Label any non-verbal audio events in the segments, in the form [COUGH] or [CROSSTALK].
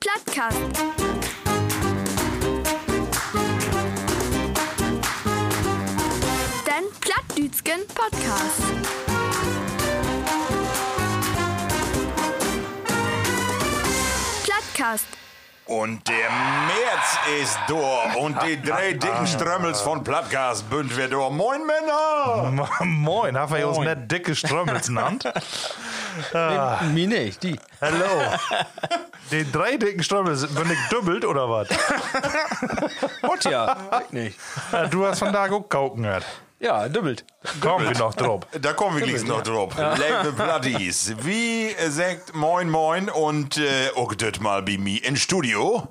Plattcast. Den Plattdütschen Podcast. Plattcast. Und der März ist da und die drei [LAUGHS] dicken Strömmels von Plattgas bünd wir da. Moin Männer! Moin, haben wir uns nicht dicke Strömmels genannt? [LAUGHS] Ah. Mir nicht, die. Hallo. [LAUGHS] Die drei dicken Strömmels, bin ich doppelt oder was? Und ja, ich nicht. Ja, du hast von da auch kauken gehört. Ja, doppelt. Kommen wir noch drauf. [LAUGHS] Da kommen wir gleich noch drauf. Liebe Platties, wie sagt Moin Moin und äh, auch das mal bei mir in Studio.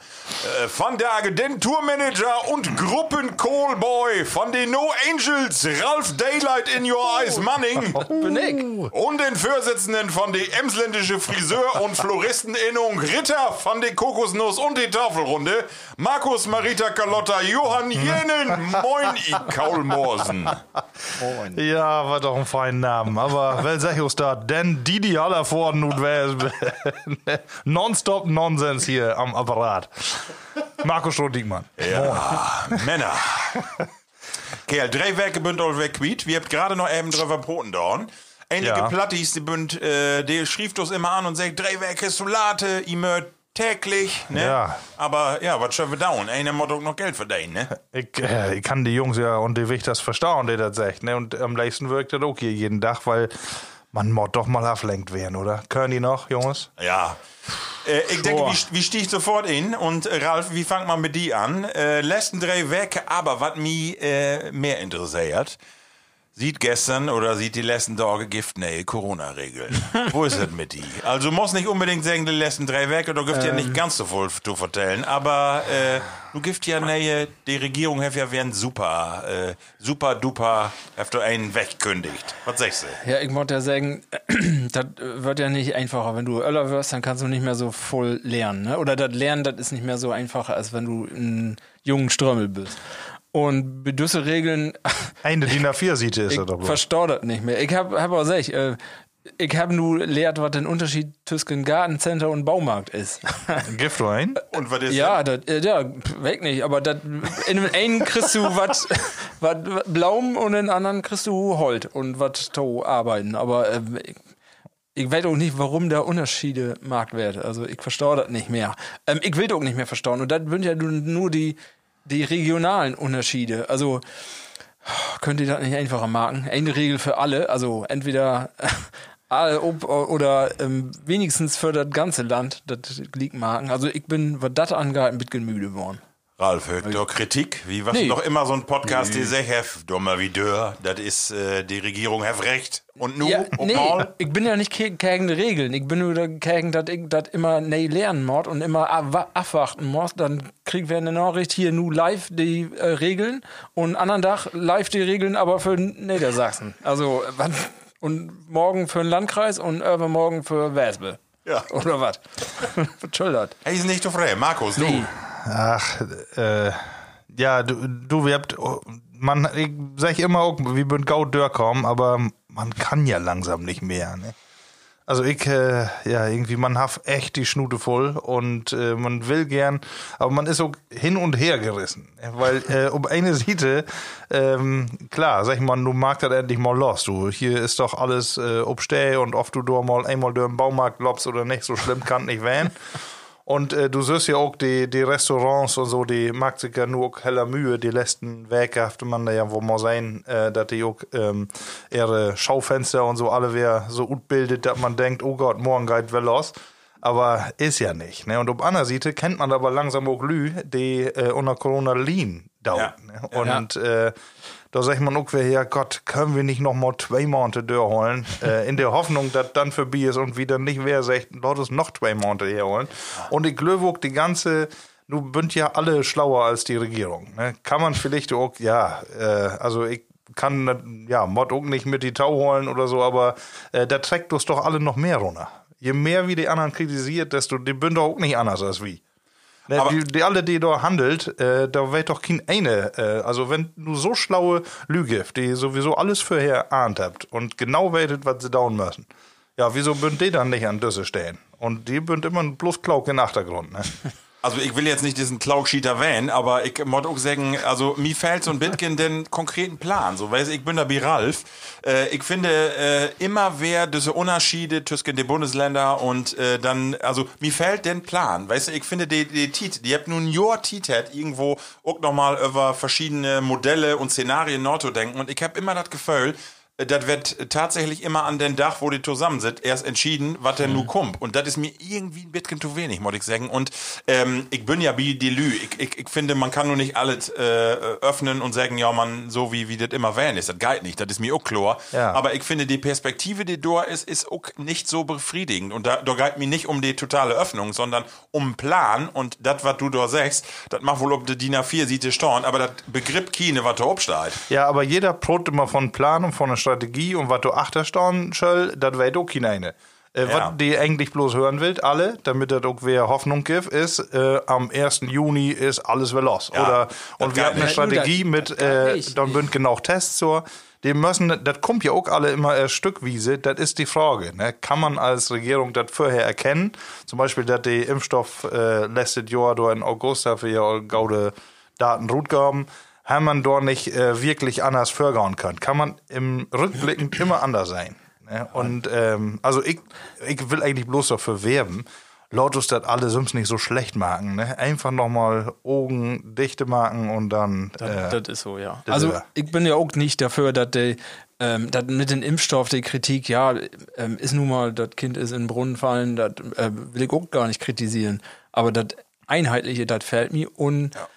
Äh, von der den Tourmanager und Gruppen-Callboy von den No Angels, Ralph Daylight in Your Eyes Manning. [LAUGHS] Bin ich. Und den Vorsitzenden von der Emsländische Friseur- und Floristeninnung Ritter von der Kokosnuss und die Tafelrunde, Markus Marita Carlotta Johann Jenen. Moin, i Kaulmorsen. [LAUGHS] Ja, war doch ein feiner Name. Aber wer sag ich da? Denn die, die alle vorne und wer [LAUGHS] Nonstop Nonsens hier am Apparat. Markus Stroh-Diekmann. Ja, Männer. Kerl, drei Werke bünd all weg quiet. Wir habt gerade noch eben drüber Broten dorn. Einige Ja. Plattis, die bünd, äh, die schrieft uns immer an und sagt, drei Werke Solate, immer täglich, ne? Ja. Aber ja, was sollen wir down? Einer muss doch noch Geld verdienen, ne? Ich, äh, ich kann die Jungs ja und die Wichters verstauen, die das sagt. Ne? Und am liebsten wirkt das auch hier jeden Tag, weil man muss doch mal ablenkt werden, oder? Können die noch, Jungs? Ja. Äh, ich denke, wie, wie stieg sofort in? Und äh, Ralf, wie fangt man mit die an? Äh, letzten drei Werke, aber was mich äh, mehr interessiert, sieht gestern oder sieht die letzten Tage Gift, nee, Corona-Regeln. [LAUGHS] Wo ist es mit die? Also muss nicht unbedingt sagen, die letzten drei Werke, da gibt ja nicht ganz so viel zu vertellen, aber äh, du gift ja, nee, die Regierung hat ja werden super, äh, super duper, hat du einen wegkündigt. Was sagst du? Ja, ich wollte ja sagen, [CLEARS THROAT] das wird ja nicht einfacher. Wenn du Öller wirst, dann kannst du nicht mehr so voll lernen. Ne? Oder das Lernen, das ist nicht mehr so einfach, als wenn du ein jungen Strömmel bist. Und bedüsse Regeln, Eine DIN [LAUGHS] A4-Siete ist ich das doch das nicht mehr. Ich hab, hab auch gesagt, äh, ich habe nur lehrt, was der Unterschied zwischen Gartencenter und Baumarkt ist. [LAUGHS] Gift du ein? Und was ist Ja, das, äh, ja, weg nicht. Aber dat, in dem einen kriegst du was [LAUGHS] Blaum und in dem anderen kriegst du Holt und was to arbeiten. Aber ähm, ich, ich weiß auch nicht, warum da Unterschiede markt werden. Also ich verstehe das nicht mehr. Ähm, ich will das auch nicht mehr verstauen. Und das sind ja nur die, die regionalen Unterschiede. Also könnt ihr das nicht einfacher marken? Eine Regel für alle. Also entweder [LAUGHS] alle ob, oder ähm, wenigstens für das ganze Land, das liegt marken. Also ich bin, was das angeht, ein bisschen müde geworden. Ralf, hört doch Kritik? Wie was Nee. doch immer so ein Podcast, die sagt, hef, dummer wie dör, das ist, äh, die Regierung hat recht. Und nu, Ja, und nee, mal? ich bin ja nicht gegen die Regeln. Ich bin nur dagegen, dass ich das immer nee lernen muss und immer abwa- abwarten muss. Dann kriegen wir eine Nachricht hier nur live die äh, Regeln und anderen Tag live die Regeln, aber für Niedersachsen. Also, wann, und morgen für den Landkreis und übermorgen für Wespe. Ja. [LAUGHS] Oder was? [LAUGHS] das? Hey, ist nicht so frei. Markus, du. Nee. Ach, äh, ja, du, du wir habt, oh, man, ich sag immer auch, wir würden gau dör kommen, aber man kann ja langsam nicht mehr, ne? Also ich, äh, ja, irgendwie, man hat echt die Schnute voll und äh, man will gern, aber man ist auch hin und her gerissen. Weil äh, um eine Seite, ähm, klar, sag ich mal, du magst das endlich mal los. Du, hier ist doch alles äh, obsteh und oft du da mal einmal durch den Baumarkt lobst oder nicht, so schlimm kann nicht werden. Und äh, du siehst ja auch die, die Restaurants und so, die macht sich ja nur auch heller Mühe. Die letzten Werke hafte man da ja wo mal sein, äh, dass die auch ähm, ihre Schaufenster und so alle wer so gut bildet, dass man denkt, oh Gott, morgen geht well los. Aber ist ja nicht. Ne? Und auf einer Seite kennt man aber langsam auch Lü, die äh, unter Corona lean dauert. Ja. Ne? Und äh, da sagt man auch, ja Gott, können wir nicht noch mal zwei Monate durchholen, [LAUGHS] äh, in der Hoffnung, dass dann vorbei ist und wieder nicht wer sagt, uns noch zwei Monate herholen. Und ich glaube auch die ganze, du bünd ja alle schlauer als die Regierung. Ne? Kann man vielleicht auch, ja, äh, also ich kann, ja, Mod auch nicht mit die Tau holen oder so, aber äh, da trägt uns doch alle noch mehr runter. Je mehr wie die anderen kritisiert, desto, die bünd auch nicht anders als wie. Ne, die, die alle, die da handelt, äh, da wird doch kein eine. Äh, also wenn du so schlaue Lüge, die sowieso alles vorher ahnt habt und genau weitet, was sie down müssen. Ja, wieso bünd die dann nicht an Düsse stehen? Und die bünd immer bloß Klauk in den Hintergrund, ne? [LAUGHS] Also ich will jetzt nicht diesen Klaugschied erwähnen, aber ich muss auch sagen, also mir fehlt so ein bisschen den konkreten Plan. So, weißt du, ich bin da wie Ralf. Äh, ich finde äh, immer wer diese Unterschiede zwischen den Bundesländern und äh, dann, also mir fehlt den Plan. Weißt du, ich finde die, die Tit, die habt nun ein Jahr Tit hat, irgendwo auch nochmal über verschiedene Modelle und Szenarien Norto denken und ich habe immer das Gefühl, das wird tatsächlich immer an den Dach, wo die zusammen sind, erst entschieden, was denn nun kommt. Und das ist mir irgendwie ein bisschen zu wenig, muss ich sagen. Und ähm, ich bin ja wie Delü. Ich, ich, ich finde, man kann nur nicht alles äh, öffnen und sagen, ja, man, so wie, wie das immer wählen ist. Das geht nicht, das ist mir auch klar. Ja. Aber ich finde, die Perspektive, die da ist, ist auch nicht so befriedigend. Und da, da geht mir nicht um die totale Öffnung, sondern um Plan. Und das, was du da sagst, das macht wohl ob die DIN A4 sieht es stehen, aber das Begriff keine, was da obsteht. Ja, aber jeder prot immer von Planung, von einer Strategie und was du achterstaunen soll, das weiß auch keine. Äh, Ja. Was die eigentlich bloß hören will, alle, damit das auch wer Hoffnung gibt, ist, äh, am 1. Juni ist alles wieder los. Ja, Oder, das und wir haben eine. Strategie Das- mit, das äh, dann bünd genau Tests so. Die müssen, das kommt ja auch alle immer erst stückweise, das ist die Frage. Ne? Kann man als Regierung das vorher erkennen? Zum Beispiel, dass die Impfstoff äh, letztes Jahr in August dafür ja gaude Daten gut gaben, haben man dort nicht äh, wirklich anders vorgehen können. Kann man im Rückblickend [LAUGHS] immer anders sein. Ne? Und ähm, also ich, ich will eigentlich bloß dafür werben, Lotus das alle sonst nicht so schlecht machen. Ne? Einfach nochmal Augen dichte machen und dann. Das, äh, das ist so, ja. das Also ich bin ja auch nicht dafür, dass die, ähm, dass mit dem Impfstoff die Kritik, ja, ähm, ist nun mal, das Kind ist in den Brunnen fallen, das äh, will ich auch gar nicht kritisieren. Aber das Einheitliche, das fällt mir un. Ja,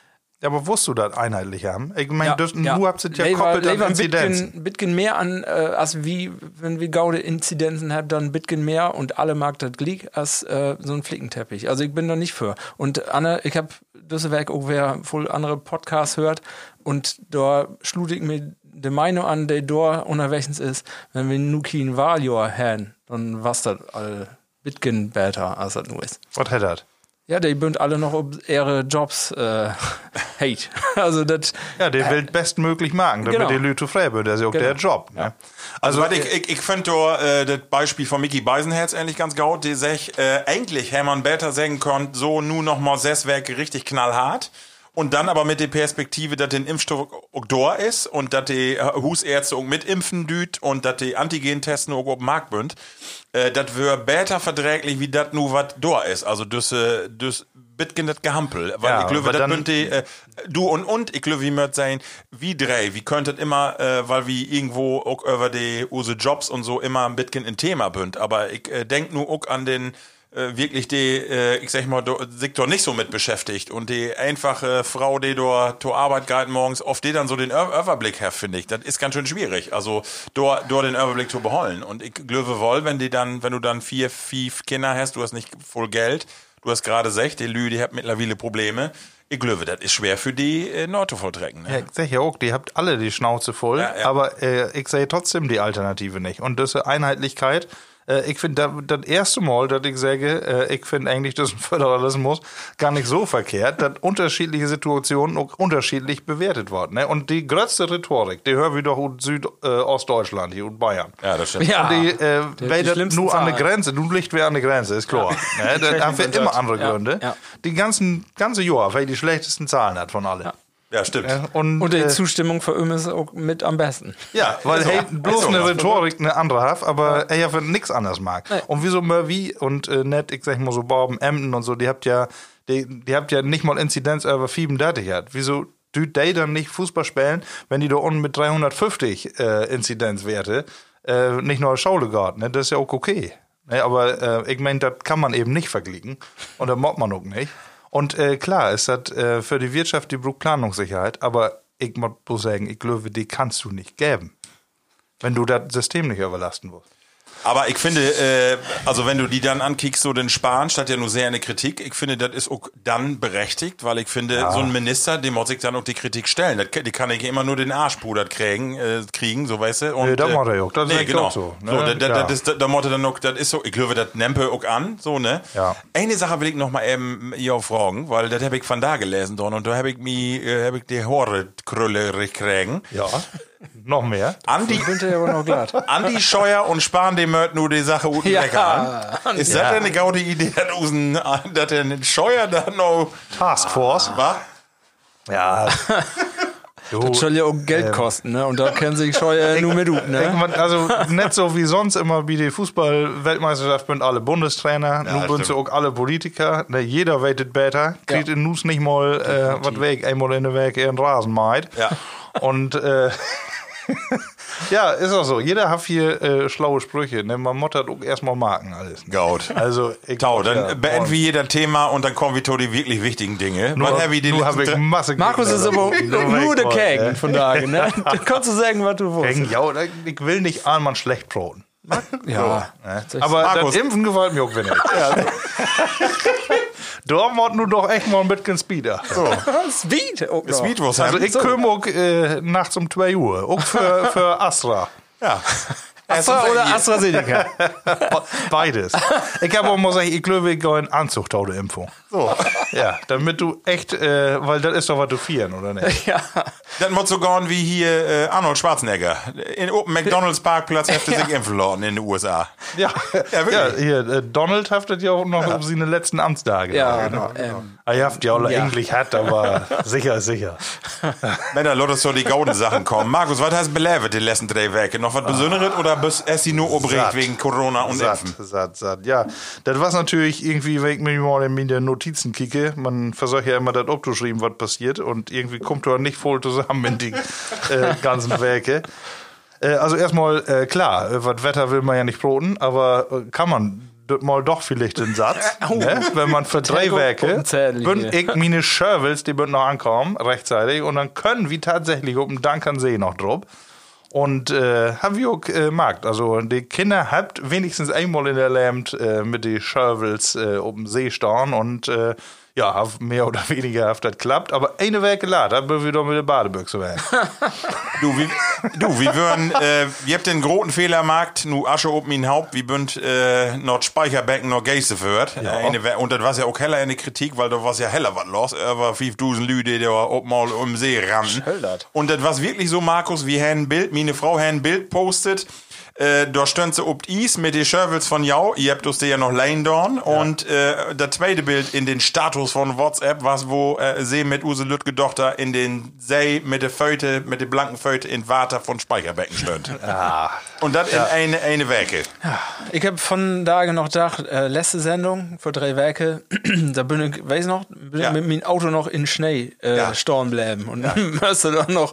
aber wusst du das einheitlich haben? Ich meine, Ja, ja, ja. du habt es ja koppelt an Lever ein Inzidenzen. bisschen, mehr an, äh, als wie, wenn wir gaude Inzidenzen haben, dann ein bisschen mehr und alle mag das Glied als äh, so ein Flickenteppich. Also ich bin da nicht für. Und Anne, ich habe Werk auch wer voll andere Podcasts hört und da schlug ich mir die Meinung an, der da unterwegs ist, wenn wir nur kein Wahljahr haben, dann was das all bisschen besser, als das nur ist. Was hat das? Ja, die bünd alle noch ob ihre Jobs äh, [LAUGHS] hate. Also das Ja, der will bestmöglich machen, damit Genau. die Leute frei wird. Das ist ja auch Genau. der Job. Ne? Also, Also, was ich, ich, ich finde da äh, das Beispiel von Mickey Beisenherz eigentlich ganz gut. Die sagt, äh, eigentlich hätte man besser sagen können, so nun noch mal sechs Werke richtig knallhart. Und dann aber mit der Perspektive, dass den Impfstoff auch da ist und dass die äh, Husärzte auch mitimpfen düt und dass die Antigen-Testen auch auf dem Markt bünd. Äh, das wäre besser verträglich, wie das nur was da ist. Also das, äh, das bitgen das Gehampel. Weil Ja, ich glaube, das die, äh, du und und, ich glaube, wie möcht sein, wie drei, wie könntet immer, äh, weil wir irgendwo auch über die use Jobs und so immer ein bisschen ein Thema bünd. Aber ich äh, denk nur auch an den äh, wirklich die, äh, ich sag mal, do, sich doch nicht so mit beschäftigt und die einfache Frau, die dort zur Arbeit geht morgens, oft die dann so den Überblick hat, finde ich. Das ist ganz schön schwierig. Also dort dort den Überblick zu behalten. Und ich glaube wohl, wenn die dann, wenn du dann vier, fünf Kinder hast, du hast nicht voll Geld, du hast gerade sech, die Lü, die hat mittlerweile Probleme. Ich glaube, das ist schwer für die äh, Norte volltrecken. ja, Ne? ich sag ja auch, die habt alle die Schnauze voll, Ja, ja. aber äh, ich sehe trotzdem die Alternative nicht. Und diese Einheitlichkeit, äh, ich finde das, das erste Mal, dass ich sage, äh, ich finde eigentlich das Föderalismus gar nicht so verkehrt, dass unterschiedliche Situationen auch unterschiedlich bewertet werden. Ne? Und die größte Rhetorik, die hören wir doch aus Südostdeutschland, hier und Bayern. Ja, das stimmt. Ja. Und die, äh, die weil das schlimmsten nur an der. Grenze, du liegt wer an der Grenze, ist klar. Ne? [LAUGHS] Da haben wir immer andere Ja, Gründe. ja. Die ganzen, ganze Jahr, weil die schlechtesten Zahlen hat von allen. Ja, stimmt. Ja, und, Und die äh, Zustimmung für ihn ist auch mit am besten. ja, weil hey, bloß so. eine Rhetorik eine andere hat, aber er ja für nichts anderes mag. Nee. Und wieso Murphy und äh, net, ich sag mal so Baum, Emden und so, die habt ja, die, die habt ja nicht mal Inzidenz über 37 hat. Wieso tut die dann nicht Fußball spielen, wenn die da unten mit 350 äh, Inzidenzwerte äh, nicht nur Schaule geht, ne? Das ist ja auch okay. Ne, aber äh, ich meine, das kann man eben nicht vergleichen. Und da mag man auch nicht. Und äh, klar, es hat äh, für die Wirtschaft die Planungssicherheit, aber ich muss sagen, ich glaube, die kannst du nicht geben. Wenn du das System nicht überlasten musst. Aber ich finde, äh, also wenn du die dann ankickst, so den Spahn, statt ja nur sehr eine Kritik, ich finde, das ist auch dann berechtigt, weil ich finde, so ein Minister, dem muss ich dann auch die Kritik stellen. Das, die kann ich immer nur den Arsch pudert kriegen, äh, kriegen, so weißt du. Und, Nee, das äh, macht er auch. Das nee, ist genau. auch so, ne? so da, da, Ja. das, ist- da muss er dann noch, das ist so, ich glaube, das nempe auch an, so, ne? Ja. Eine Sache will ich noch mal eben hier fragen, weil das habe ich von da gelesen, Don, und da habe ich mir, äh, habe ich die Haare krülle kriegen. Ja. Noch mehr. Andi, Ich bin ja aber noch glatt. [LAUGHS] Andi Scheuer und Spahn, dem hört nur die Sache unten Ja. weg an. Ist das denn eine gaude Idee, dass der Scheuer da noch, Taskforce. was? Ja. Du, [LAUGHS] Das soll ja auch Geld kosten, ne? Und da kennen sich Scheuer nur mit gut, ne? Irgendwann, also nicht so wie sonst immer wie die Fußball-Weltmeisterschaft sind alle Bundestrainer, nun sind sie auch alle Politiker. Ne, jeder weitet besser, kriegt in Nus nicht mal äh, was weg, einmal in der Weg ihren Rasen meid. Ja. Und äh, ja, ist auch so. Jeder hat hier äh, schlaue Sprüche. Ne? Man auch erstmal marken alles. Ne? Gaut. Also, ich Tau, dann ja, beenden wir jeder Thema und dann kommen wir zu den wirklich wichtigen Dinge. Nur, wir die nur hab ich Masse Markus ist aber [LAUGHS] nur der Kägen King. von dagen, ne? Da [LAUGHS] kannst du sagen, was du willst. Ja, ich will nicht einmal schlecht broten. Ja. Ne? Aber Markus. das Impfen gefällt mir auch wenig. [LAUGHS] Da muss nun doch echt mal ein bisschen Speeder. So. [LAUGHS] Speed. auch noch. Speed was Also haben. ich komme auch äh, nachts um 2 Uhr. Auch für, für Astra. Ja. [LAUGHS] Astra oder AstraZeneca? [LAUGHS] Beides. Ich habe auch mal gesagt, ich glaube, ich gehe in Anzug der Impfung. So. Ja, damit du echt, äh, weil das ist doch was du vieren, oder nicht? ja. Das muss so gehen wie hier äh, Arnold Schwarzenegger. In Open McDonalds Parkplatz hätte sich impfen lassen in den USA. Ja, Ja, wirklich. ja hier, äh, Donald haftet ja auch noch um seine letzten Amtstage. Ja, genau. ähm, Ah, ihr habt ja auch Ja. eigentlich hat, aber [LAUGHS] sicher ist sicher. Wenn da Leute so die gauden Sachen kommen. Markus, was hast du belebt die letzten drei Wochen? Noch was Besonderes oder bist erst die nur Satt. wegen Corona und satt, Impfen? satt, satt. Ja, das war natürlich irgendwie, wenn ich mir mal in die Notizen kicke, man versucht ja immer das abzuschreiben, was passiert und irgendwie kommt da nicht voll zusammen in die äh, ganzen Werke. Äh, also erstmal, äh, klar, äh, was Wetter will man ja nicht broten, aber äh, kann man mal doch vielleicht den Satz, [LAUGHS] ne? wenn man für drei Werke, bin ich meine Schervels, die würden noch ankommen, rechtzeitig, und dann können wir tatsächlich um den Dankernsee noch drauf. Und äh, haben wir auch äh, Markt. Also die Kinder habt wenigstens einmal in der Land äh, mit den Shovels äh, dem See stehen und äh, ja, mehr oder [LAUGHS] weniger hat das klappt. Aber eine Werke lad, da würden wir doch mit der Badebüchse werden. [LAUGHS] Du, wie, du, wie würden, äh, ihr habt den großen Fehlermarkt, nu Asche oben in Haupt, wie bünd äh, noch Speicherbecken noch Geiste führt. Äh, eine und das war ja auch heller in der Kritik, weil da war ja heller was los. Er war 5000 Lüde, die da oben mal um See. Schöllert. Und das war wirklich so, Markus, wie ein Bild, meine Frau ein Bild postet. Äh, da stand sie ob Is mit den Schervels von Jau. Ihr habt uns die ja noch leihen dorn. Und äh, das zweite Bild in den Status von WhatsApp, was wo äh, sie mit Use Lütge Tochter in den See mit der Föte, mit der blanken Föte in Water von Speicherbecken stand. [LAUGHS] Und das in eine, eine Werke. Ich habe von Tage noch gedacht, äh, letzte Sendung vor drei Werke, [CLEARS THROAT] da bin ich, weiß noch, bin Ja. ich mit meinem Auto noch in Schnee äh, Ja. storn bleiben und [LAUGHS] müsste dann noch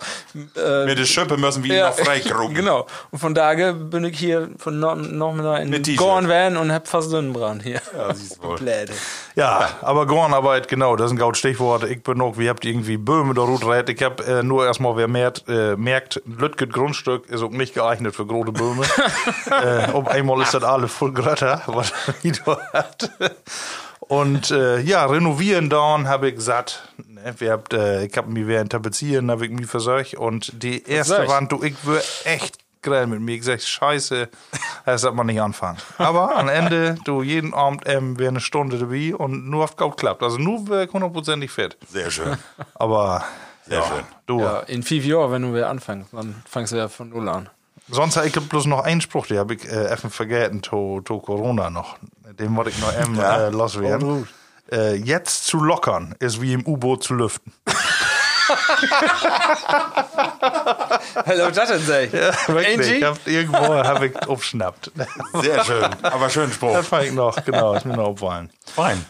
äh, Mit der Schippe müssen wir ihn noch freikrugen. [LAUGHS] Genau. Und von Tage bin ich hier von no noch mal in. Gorn Van und hab fast Sonnenbrand hier. Ja, siehst du wohl. Pläde. Ja, aber Gornarbeit, genau, das ist ein gaut Stichwort. Ich bin auch, wie habt irgendwie Böhme der Rutret. Ich hab äh, nur erstmal, wer merkt, äh, merkt, Lütget Grundstück ist auch nicht geeignet für große Böhme. [LAUGHS] äh, um einmal ist das alles voll Grötter, was da hat. Und äh, ja, renovieren dann habe ich satt. Ne? Wir habt, äh, ich hab mich während Tapezieren, habe ich mich versorgt. Und die erste? Wand, du, ich wär echt grell mit mir. Ich sag, scheiße, das hat man nicht anfangen. Aber am Ende, du, jeden Abend ähm, wäre eine Stunde dabei und nur auf Gaut klappt. Also nur wäre ich hundertprozentig fit. Sehr schön. Aber Sehr schön. du, Ja, in fünf Jahren, wenn du wieder anfängst, dann fängst du ja von Null an. sonst habe ich bloß noch einen Spruch, den habe ich äh, eben vergessen, to, to Corona noch. Den wollte ich noch eben Ja. äh, loswerden. Äh, jetzt zu lockern ist wie im U-Boot zu lüften. [LAUGHS] Hallo, das denn sei? Wirklich, Angie? ich hab, irgendwo habe ich aufschnappt. Sehr schön. Aber schön Spruch. Das fand ich noch, genau, ist mir noch aufgefallen. Fein.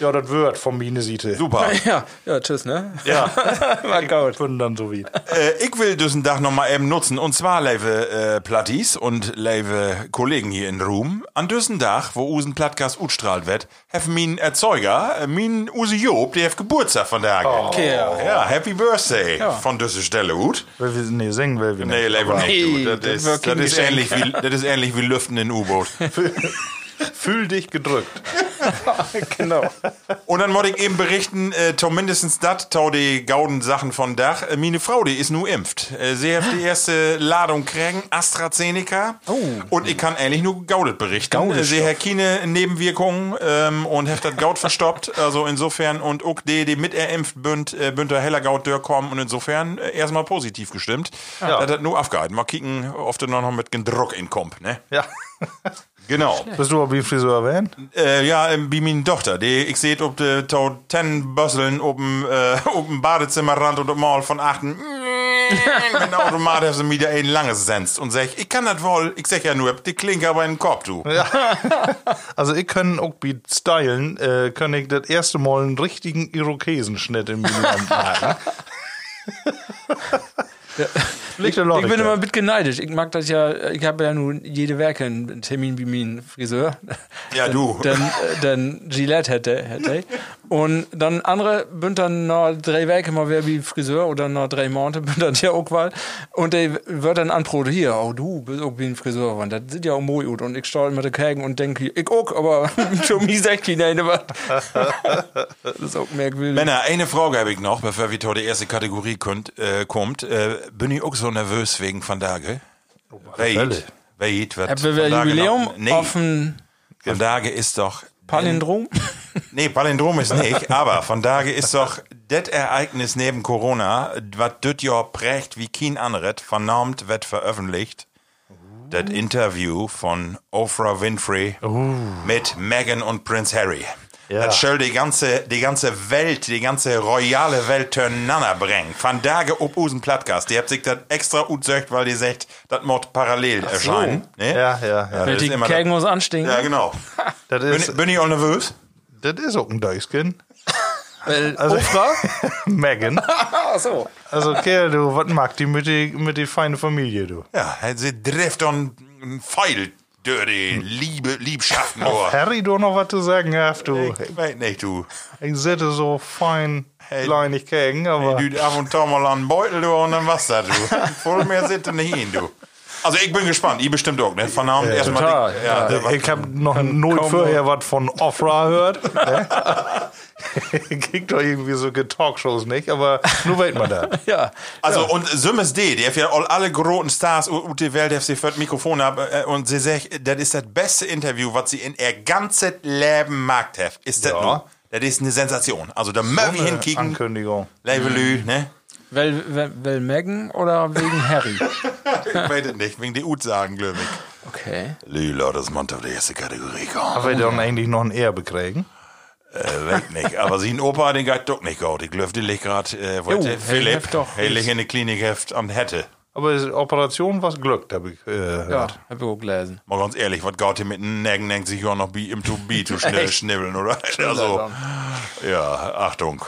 Ja, das wird von meine Seite. Super. [LAUGHS] Ja, ja, tschüss, ne? Ja, [LAUGHS] War gut. bin dann so wie. Äh, ich will diesen Tag noch mal eben nutzen. Und zwar, liebe äh, Plattis und liebe Kollegen hier in Ruhm. An diesen Tag, wo usen Plattcast utstrahlt wird, hat mein Erzeuger, äh, mein Usi Job, der hat Geburtstag von der Okay, ja. Ja, Happy Birthday von dieser Stelle, Ut. Weil wir, nee, singen will wir nicht. Nee, lieber nicht. Nee, das Das, ist, das, ist ähnlich wie, das ist ähnlich wie Lüften in U-Boot. [LAUGHS] Fühl dich gedrückt. [LAUGHS] Genau. Und dann wollte ich eben berichten, äh, mindestens dat, to die gauden Sachen von Dach. Äh, meine Frau, die ist nu impft. Äh, sie hat die erste Ladung kriegen, AstraZeneca. Und ich kann eigentlich nur gaudet berichten. Gaudet Äh, sie hat keine Nebenwirkungen ähm, und hat das Gaut verstoppt. Also insofern, und auch die, die mit er impft, bünd, äh, bünd der heller Gaut kommen. Und insofern äh, erstmal positiv gestimmt. Ja. Das hat nur aufgehalten. Mal kicken, oft noch mit Druck in kommt, ne? Ja. [LAUGHS] Genau. Bist du auch wie Friseur erwähnt? Äh, ja, ähm, wie meine Tochter. Die, ich sehe ob de to ten Bösseln oben äh, [LAUGHS] oben Badezimmerrand und mal von achten. Mit dem [LAUGHS] Automat hat sie mir da ein langes senzt und sag, ich kann das wohl. Ich sag ja nur, die Klinke aber in den Kopf, du. [LAUGHS] Also ich kann auch bei Stylen, äh, kann ich das erste Mal einen richtigen Irokesenschnitt in meinem Land machen. Ich Logik bin immer ein bisschen neidisch. Ich mag das ja, ich habe ja nun jede Werke einen Termin wie mein Friseur. Ja, du. Dann, äh, dann Gillette hätte, hätte ich. Und dann andere bünd dann noch drei Werke mal wer wie Friseur oder noch drei Monate [LAUGHS] bünd dann ja auch mal. Und der wird dann anproten, hier, oh du bist auch wie ein Friseur. Und das sieht ja auch mooi gut. Und ich stahl mit der Kägen und denke, ich auch, aber [LAUGHS] schon mich sagt die nein, was. [LAUGHS] Das ist auch merkwürdig. Männer, eine Frage habe ich noch, bevor wir zur der erste Kategorie könnt, äh, kommt. Äh, bin ich auch so nervös wegen Van Dage? Wait, Fälle. wait, was Haben wir Jubiläum noch- Nee, auf ein Van Dage ist doch Palindrom? Nee, Palindrom ist nicht, [LAUGHS] aber von daher ist doch das Ereignis neben Corona, was das Jahr prägt wie kein anderes, vernormt wird veröffentlicht. Das Interview von Oprah Winfrey mit Meghan und Prince Harry. Ja. Das soll die ganze, die ganze Welt, die ganze royale Welt zueinander bringen. Von daher ob usen Plattgast. Die habt sich das extra utsägt, weil die sagt, das muss parallel erscheinen. Ne? Ja, ja, ja. das ist die Kägen muss anstinken. Ja, genau. [LAUGHS] Das Bin, ist, bin ich auch nervös? das ist auch ein. Weil [LAUGHS] Also, Oprah? [LAUGHS] Megan. So. Also, Kerl, du, was mag die mit die, mit die feine Familie, du? Ja, sie trifft dann einen Pfeil die Liebe, Liebschaften durch. Harry, du noch was zu sagen hast, du. Ich weiß nicht, du. Ich sitze so fein, Hey. gegen, aber. Du ab und zu mal an den Beutel, du, und dann was da, du. [LAUGHS] Voll mehr sitte nicht hin, du. Also ich bin gespannt, ihr bestimmt auch, ne? Von Namen erstmal. total, die- Ja, war- Ich hab noch null vorher was von Ofra gehört. ne? [LAUGHS] Kriegt doch irgendwie so Talkshows nicht, aber nur weiß man da. [LAUGHS] Ja. Also und Sümmes D, die hat ja all- alle großen Stars ut die Welt, die sie für Mikrofon haben äh, und sie sagt, das ist das beste Interview, was sie in ihr ganzes Leben gemacht hat. Ist das Ja. nur? Das ist eine Sensation. Also da mögen wir hinkicken. Ankündigung. Levelü, ne? Weil, weil, weil Megan oder wegen Harry? Ich weiß es nicht, wegen die Ut sagen, glaube ich. Okay. Lila, das Mont auf die erste Kategorie kommen. Aber wir dann eigentlich noch ein Erbe kriegen. Äh, weg nicht. Aber sie ein Opa, den geht doch nicht gut. Ich glaube, die liegt gerade, äh, wo Jo, hat der hey, Philipp, er liegt in der Klinik heft am Hätte. Aber die Operation was Glück, habe ich äh, Ja, gehört. hab ich auch gelesen. Mal ganz ehrlich, was geht hier mit den Nägen, denkt sich ja noch wie im to be zu [LAUGHS] schnibbeln, oder? Also, ja, Achtung.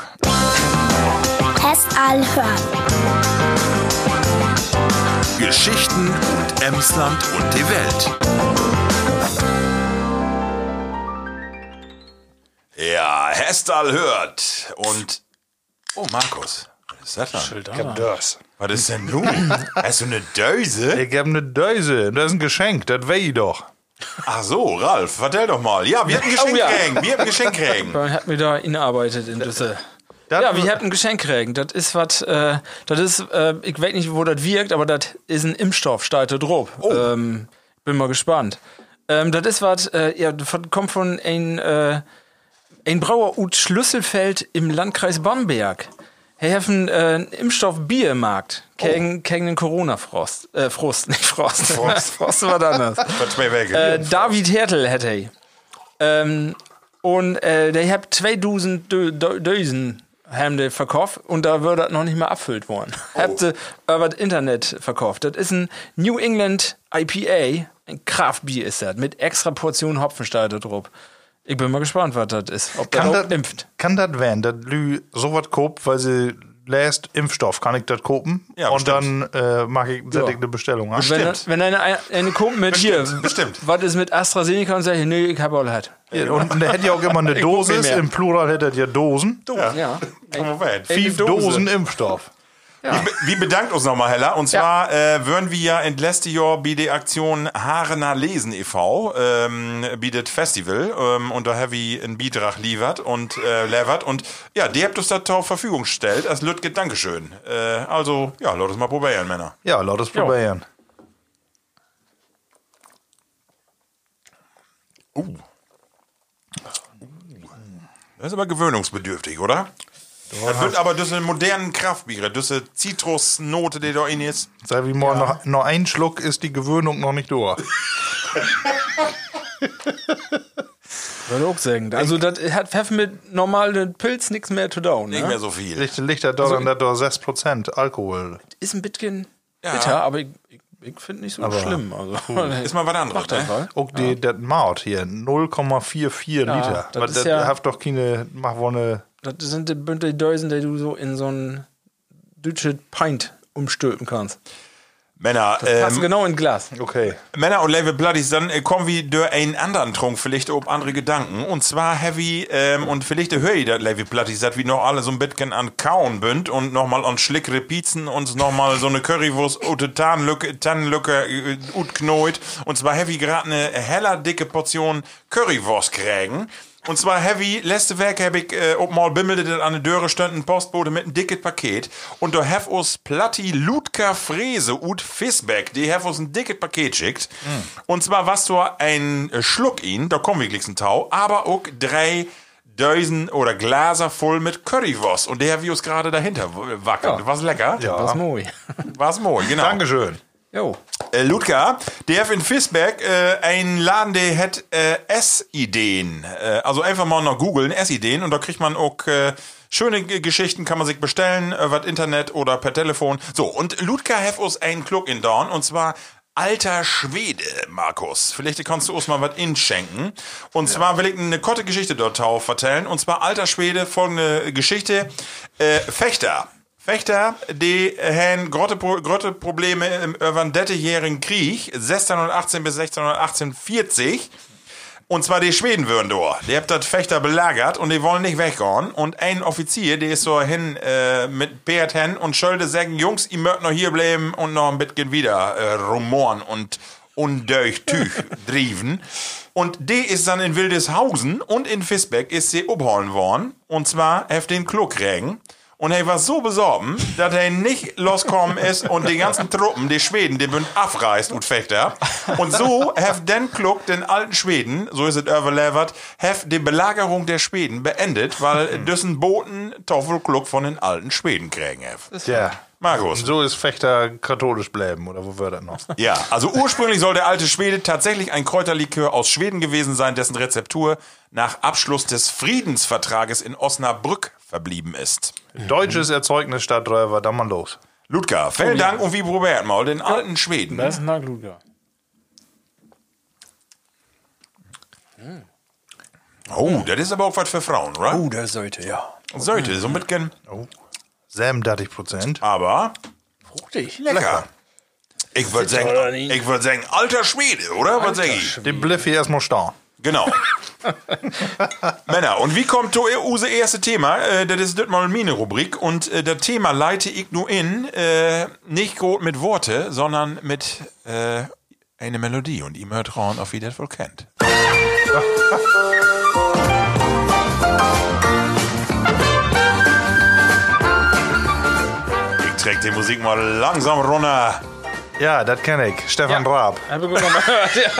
Test hören. Geschichten und Emsland und die Welt. Ja, Hestal hört. Und, oh, Markus, was ist das denn? Ich hab das. Was ist denn du? [LAUGHS] Hast du eine Döse? Ich hab eine Döse. Das ist ein Geschenk, das weiß ich doch. Ach so, Ralf, vertell doch mal. Ja, wir hatten ein [LAUGHS] Geschenk Oh, ja. Wir hatten ein Geschenk. [LAUGHS] Man hat mir da inarbeitet in Düssel. Das Ja, wir hatten ein Geschenk kriegen. Das ist was, äh, das ist, äh, ich weiß nicht, wo das wirkt, aber das ist ein Impfstoff, steht da drauf. Ähm, bin mal gespannt. Ähm, das ist was, äh, ja, das kommt von ein, äh, ein Brauer ut Schlüsselfeld im Landkreis Bamberg. Er hat einen äh, Impfstoff Biermarkt gegen, gegen den Corona-Frost. Äh, Frost, [LAUGHS] nicht Frost. Frost, [LAUGHS] Frost war anders. [LAUGHS] Äh, David Hertel hätte er. Ähm, und äh, der hat 2000 Dö Dö Dösen die verkauft und da wird das noch nicht mal abfüllt worden. Habt sie über das Internet verkauft. Das ist ein New England IPA, ein Kraftbier ist das, mit extra Portion Hopfenstein da drauf. Ich bin mal gespannt, was das ist. Ob Kann das impft. Kann das werden, dass Lü sowas kopt, weil sie lässt Impfstoff, kann ich das kopen? Ja, und bestimmt. dann äh, mache ich, setze ich eine Bestellung an. Wenn, Stimmt. wenn eine, eine kommt mit hier, bestimmt. was ist mit AstraZeneca und sag ich, nee, ich habe all halt. Ja, und der hätte ja auch immer [LAUGHS] eine Dosis, im Plural hätte er ja Dosen. Ja. Ey, Fünf Dose. Dosen Impfstoff. Wir, be- wir bedanken uns nochmal, Hella. Und zwar äh, würden wir ja in Jahr bei der Aktion Haarener Lesen e.V. Ähm, bietet Festival ähm, und da wir einen Beitrag liefert und äh, levert und ja, die habt uns das zur Verfügung gestellt als Lütge Dankeschön. Äh, also, ja, lass es mal probieren, Männer. Ja, lass es probieren. Das ist aber gewöhnungsbedürftig, oder? Das wird aber diese modernen Kraftbiere, diese Zitrusnote, die da in ist. Sag wie mal, noch, noch ein Schluck ist die Gewöhnung noch nicht durch. Würde auch sagen. Also, das hat Pfeffer mit normalen Pilz nichts mehr zu tun. Nicht Ne? mehr so viel. Licht, liegt da dort an der dort 6% Alkohol. Ist ein bisschen Ja. bitter, aber ich, ich, ich finde nicht so schlimm. Also, [LAUGHS] Ist mal was anderes, Macht das ne? mal. Auch die, das Maut hier, 0,44 Liter. das das ja- hat doch keine, mach wohl eine, Das sind die bunte Dösen, die du so in so ein deutsches Pint umstülpen kannst. Männer, Passt ähm, genau in Glas. okay. Männer und Level Bloodies, dann äh, kommen wir durch einen anderen Trunk, vielleicht ob andere Gedanken. Und zwar Heavy, ähm, und vielleicht höre ich das Level Bloodies, dass wir noch alle so ein bisschen an Kauen bünd und nochmal an schlickere Pizzen und nochmal so eine Currywurst, [LAUGHS] ute Tannenlücke, Tannenlücke, äh, ut knoit. Und zwar Heavy gerade eine heller dicke Portion Currywurst kriegen. Und zwar Heavy, letzte Woche habe ich äh, ob mal bimmelte das an der Döre stand ein Postbote mit einem dicket Paket. Und da have uns Platti Ludger Frese ut Fisbeck, die have uns ein dicket Paket schickt. Und zwar was so ein äh, Schluck ihn, da kommen wir gleich ein Tau, aber auch drei Dösen oder Glaser voll mit Currywurst. Und der wir uns gerade dahinter wackelt. War's lecker? Ja. Ist moi. War's mooi, genau. Dankeschön. Jo. Äh, Ludger, der hat in Fisberg äh, ein Laden, der hat äh, Essideen. Äh, also einfach mal noch googeln, Essideen. Und da kriegt man auch äh, schöne G Geschichten, kann man sich bestellen, äh, was Internet oder per Telefon. So, und Ludger hat uns einen Klug in Dorn. Und zwar Alter Schwede, Markus. Vielleicht kannst du uns mal was inschenken. Und zwar will ich eine korte Geschichte dort drauf vertellen. Und zwar Alter Schwede, folgende Geschichte. Äh, Fechter. Fechter, die haben große Probleme im 30-jährigen Krieg, 1618 bis 1618, 40. Und zwar die Schweden würden da. Die habt das Fechter belagert und die wollen nicht weggehen. Und ein Offizier, der ist so hin äh, mit Bert hin und sollte sagen, Jungs, ihr mögt noch hier bleiben und noch ein bisschen wieder äh, rumoren und undurch Tüch [LAUGHS] driven. Und die ist dann in Wildeshausen und in Fisbeck ist sie abholen worden. Und zwar auf den Klugregen. Und er war so besorgen, dass er nicht loskommen ist und die ganzen Truppen, die Schweden, die bünd abreißt und Fechter. Und so hat den Klug, den alten Schweden, so ist es überlevert, hat die Belagerung der Schweden beendet, weil dessen Boten Toffel Klug von den alten Schweden kriegen. hat. Ja. Markus. So ist Fechter katholisch bleiben, oder wo wird das noch? [LAUGHS] Ja, also ursprünglich soll der alte Schwede tatsächlich ein Kräuterlikör aus Schweden gewesen sein, dessen Rezeptur nach Abschluss des Friedensvertrages in Osnabrück verblieben ist. Deutsches Erzeugnis statt Röver, dann mal los. Ludger, vielen Dank und wie probiert mal den alten Schweden. Das ist ein Nagluger. Oh, das ist aber auch was für Frauen, oder? Oh, der sollte, ja. Sollte, so mitgehen. 37 Prozent. Aber Fruchtig. lecker. Ich würde sagen, ich würde sagen, alter Schwede, oder? Was sag ich? Den Bliff hier erstmal stehen. Genau. [LAUGHS] Männer, und wie kommt to unser erste Thema? Äh, das ist das mal meine Rubrik und äh, das Thema leite ich nur in, äh, nicht gut mit Worte, sondern mit äh, eine Melodie und ihr hört ran, auf wie ihr das wohl kennt. [LAUGHS] Ich träg die Musik mal langsam runter. Ja, das kenne ich. Stefan Raab. Habe ich noch mal gehört. Ja.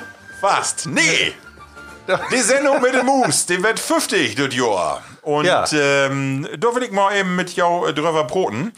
[LAUGHS] Fast. Nee. Die Sendung mit dem Moose, die wird 50 das Jahr. Und Ja. ähm, da will ich mal eben mit jou äh, drüber broten.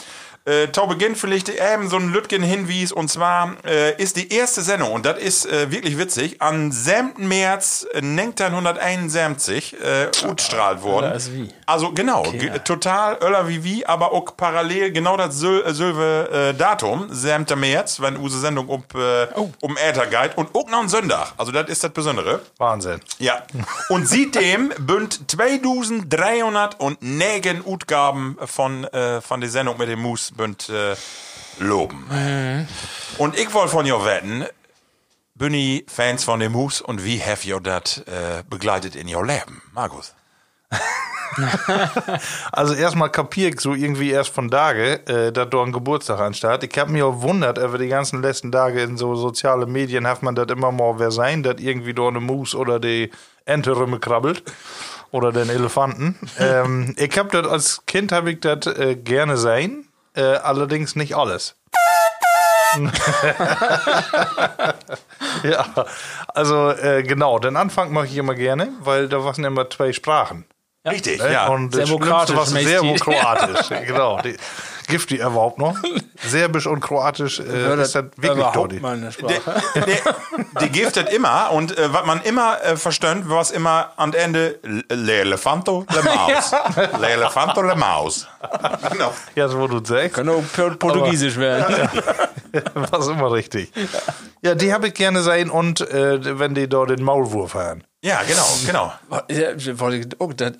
Äh, Tau beginnt vielleicht eben so ein Lütgen hinwies und zwar äh, ist die erste Sendung und das ist äh, wirklich witzig am 7. März äh, 1971 äh, utstrahlt worden. Öller wie. Also genau, ge- total Öller wie wie, aber auch parallel genau das Syl äh, äh, Datum, 7. März, wenn unsere Sendung um, äh, um Äther geht und auch noch ein Sonntag. Also das ist das Besondere. Wahnsinn. Ja. [LAUGHS] Und seitdem bünd 2309 Utgaben von, äh, von der Sendung mit dem Moose bünd äh, loben. Und ich wollte von dir wetten, bin ich Fans von dem Moose und wie have you das äh, begleitet in your Leben? Markus. [LAUGHS] Also erstmal kapier ich so irgendwie erst von Tage, äh, dass da ein Geburtstag anstatt. Ich habe mich auch wundert, über die ganzen letzten Tage in so soziale Medien hat man das immer mal wer sein, dass irgendwie da eine Mus oder die Ente krabbelt. Oder den Elefanten. [LAUGHS] ähm, ich habe das als Kind habe ich das äh, gerne sein, äh, allerdings nicht alles. [LAUGHS] ja, also äh, genau, den Anfang mache ich immer gerne, weil da waren immer zwei Sprachen. Richtig, Ne? ja. Und das Serbokroatisch Schlimmste, was. Serbokroatisch, [LAUGHS] genau. Die, gibt die überhaupt noch? [LAUGHS] Serbisch und Kroatisch äh, ist das wirklich überhaupt tot. mal eine Die, [LAUGHS] die, die giftet immer und äh, was man immer äh, verstört, was immer am Ende Le Elefanto, Le [LAUGHS] Maus. Le Elefanto, Le Maus. Genau. Ja, so wo du sagst, Kann auch Por- Portugiesisch werden. war immer richtig. Ja, die habe ich gerne sein und äh, wenn die dort den Maulwurf haben. Ja, genau, genau.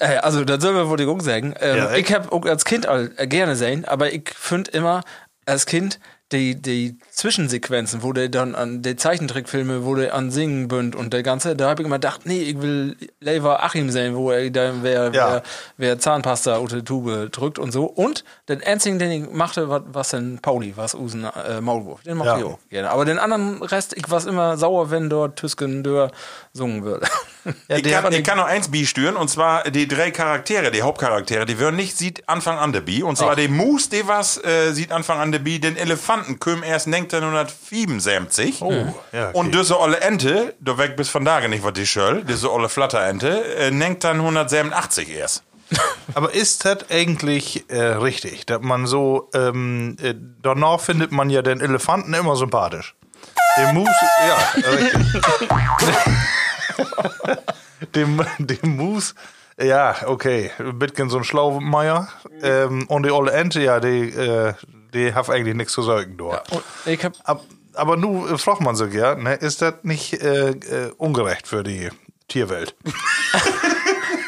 Äh, also, das soll man wollte ich auch sagen. Ähm, Ja, ich habe auch als Kind all, äh, gerne sehen, aber ich finde immer als Kind die, die Zwischensequenzen, wo der dann an die Zeichentrickfilme, wo der an Singen bünd und der ganze, da habe ich immer gedacht, nee, ich will lieber Achim sehen, wo er da wer, Ja. wer, wer Zahnpasta unter die Tube drückt und so. Und den einzigen, den ich machte, war, was denn Pauli, was Usen äh, Maulwurf. Den mochte Ja. ich auch gerne. Aber den anderen Rest, ich war immer sauer, wenn dort Tüsken Dörr sungen würde. [LAUGHS] [LAUGHS] Ich die kann, ich kann noch eins beisteuern, und zwar die drei Charaktere, die Hauptcharaktere, die würden nicht sieht Anfang an der Bi. Und zwar die Moose, die was äh, sieht Anfang an der Bi, den Elefanten kümm erst 1975. Oh, ja, okay. Und diese olle Ente, du weg bis von da nicht, was die schöll, diese olle Flatterente, äh, nenkt dann 187 erst. [LAUGHS] Aber ist das eigentlich äh, richtig, dass man so, ähm, äh, danach findet man ja den Elefanten immer sympathisch. Den Mus, ja, richtig. [LAUGHS] [LAUGHS] dem, dem Mus, ja, okay, ein bisschen so ein Schlaumeier. Ähm, und die olle Ente, ja, die, äh, die hat eigentlich nichts zu sagen dort. Und ich hab Ab, aber nu äh, fragt man sich ja, ne, ist das nicht äh, äh, ungerecht für die Tierwelt? [LAUGHS]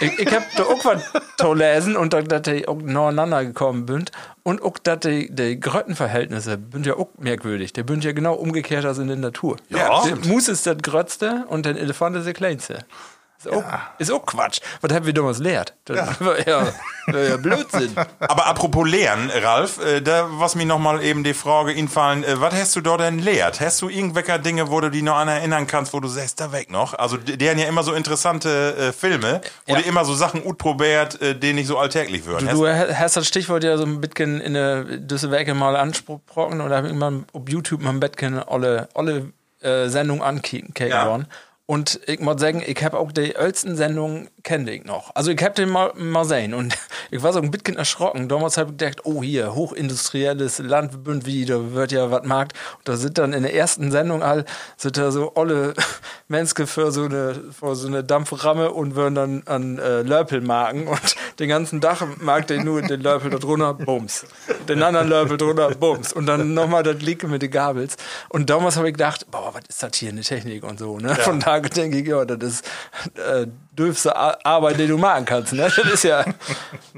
Ich, ich hab da auch was zu lesen und da, dass die auch nacheinander gekommen sind. Und auch, dass die, die Gröttenverhältnisse sind ja auch merkwürdig. Die sind ja genau umgekehrt als in der Natur. Ja, der stimmt. Mus ist das Grötzte und der Elefant ist der Kleinste. Ist auch, ist auch Quatsch. Was haben wir damals lehrt? Das war ja, war ja Blödsinn. [LAUGHS] Aber apropos Lehren, Ralf, äh, da was mir nochmal eben die Frage infallen, äh, was hast du dort denn lehrt? Hast du irgendwelche Dinge, wo du dich noch an erinnern kannst, wo du sagst, da weg noch? Also, die haben ja immer so interessante äh, Filme, wo Ja. die immer so Sachen gut probiert, äh, die nicht so alltäglich würden. Du hast das Stichwort ja so ein bisschen in der Düsselwerke mal angesprochen da habe ich mal auf YouTube mal ein bisschen alle, alle äh, Sendungen ankicken Ja. worden. Und ich muss sagen, ich habe auch die ältesten Sendungen kenne ich noch. Also ich habe den mal, mal sehen und [LAUGHS] ich war so ein bisschen erschrocken. Damals habe ich gedacht, oh hier, hochindustrielles Land, wie, da wird ja was Markt. Und da sind dann in der ersten Sendung all, sind da so olle [LAUGHS] Menschen für so eine, für so eine Dampframme und würden dann an äh, Lörpel marken und [LAUGHS] den ganzen Tag mag der nur den Lörpel da drunter, bums. Den anderen Lörpel drunter, bums. Und dann nochmal das Lieke mit den Gabels. Und damals habe ich gedacht, boah, was ist das hier, eine Technik und so, ne? Von daher denke ich, ja, das ist äh, dürfste Ar- Arbeit, die du machen kannst, ne? Das ist ja,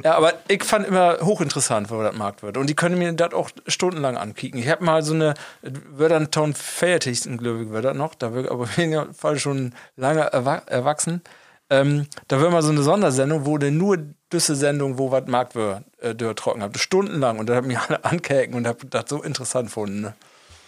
ja, aber ich fand immer hochinteressant, wo das Markt wird. Und die können mir das auch stundenlang ankicken. Ich habe mal so eine, wird dann Ton Feiertigsten, glaube ich, wird das noch, da wird aber [LAUGHS] auf jeden Fall schon lange erwa erwachsen. Ähm, da wird mal so eine Sondersendung, wo der nur diese Sendung, wo was Markt wird, äh, trocken hat. Stundenlang. Und da haben mich [LAUGHS] alle ankäken und habe das so interessant gefunden. Ne?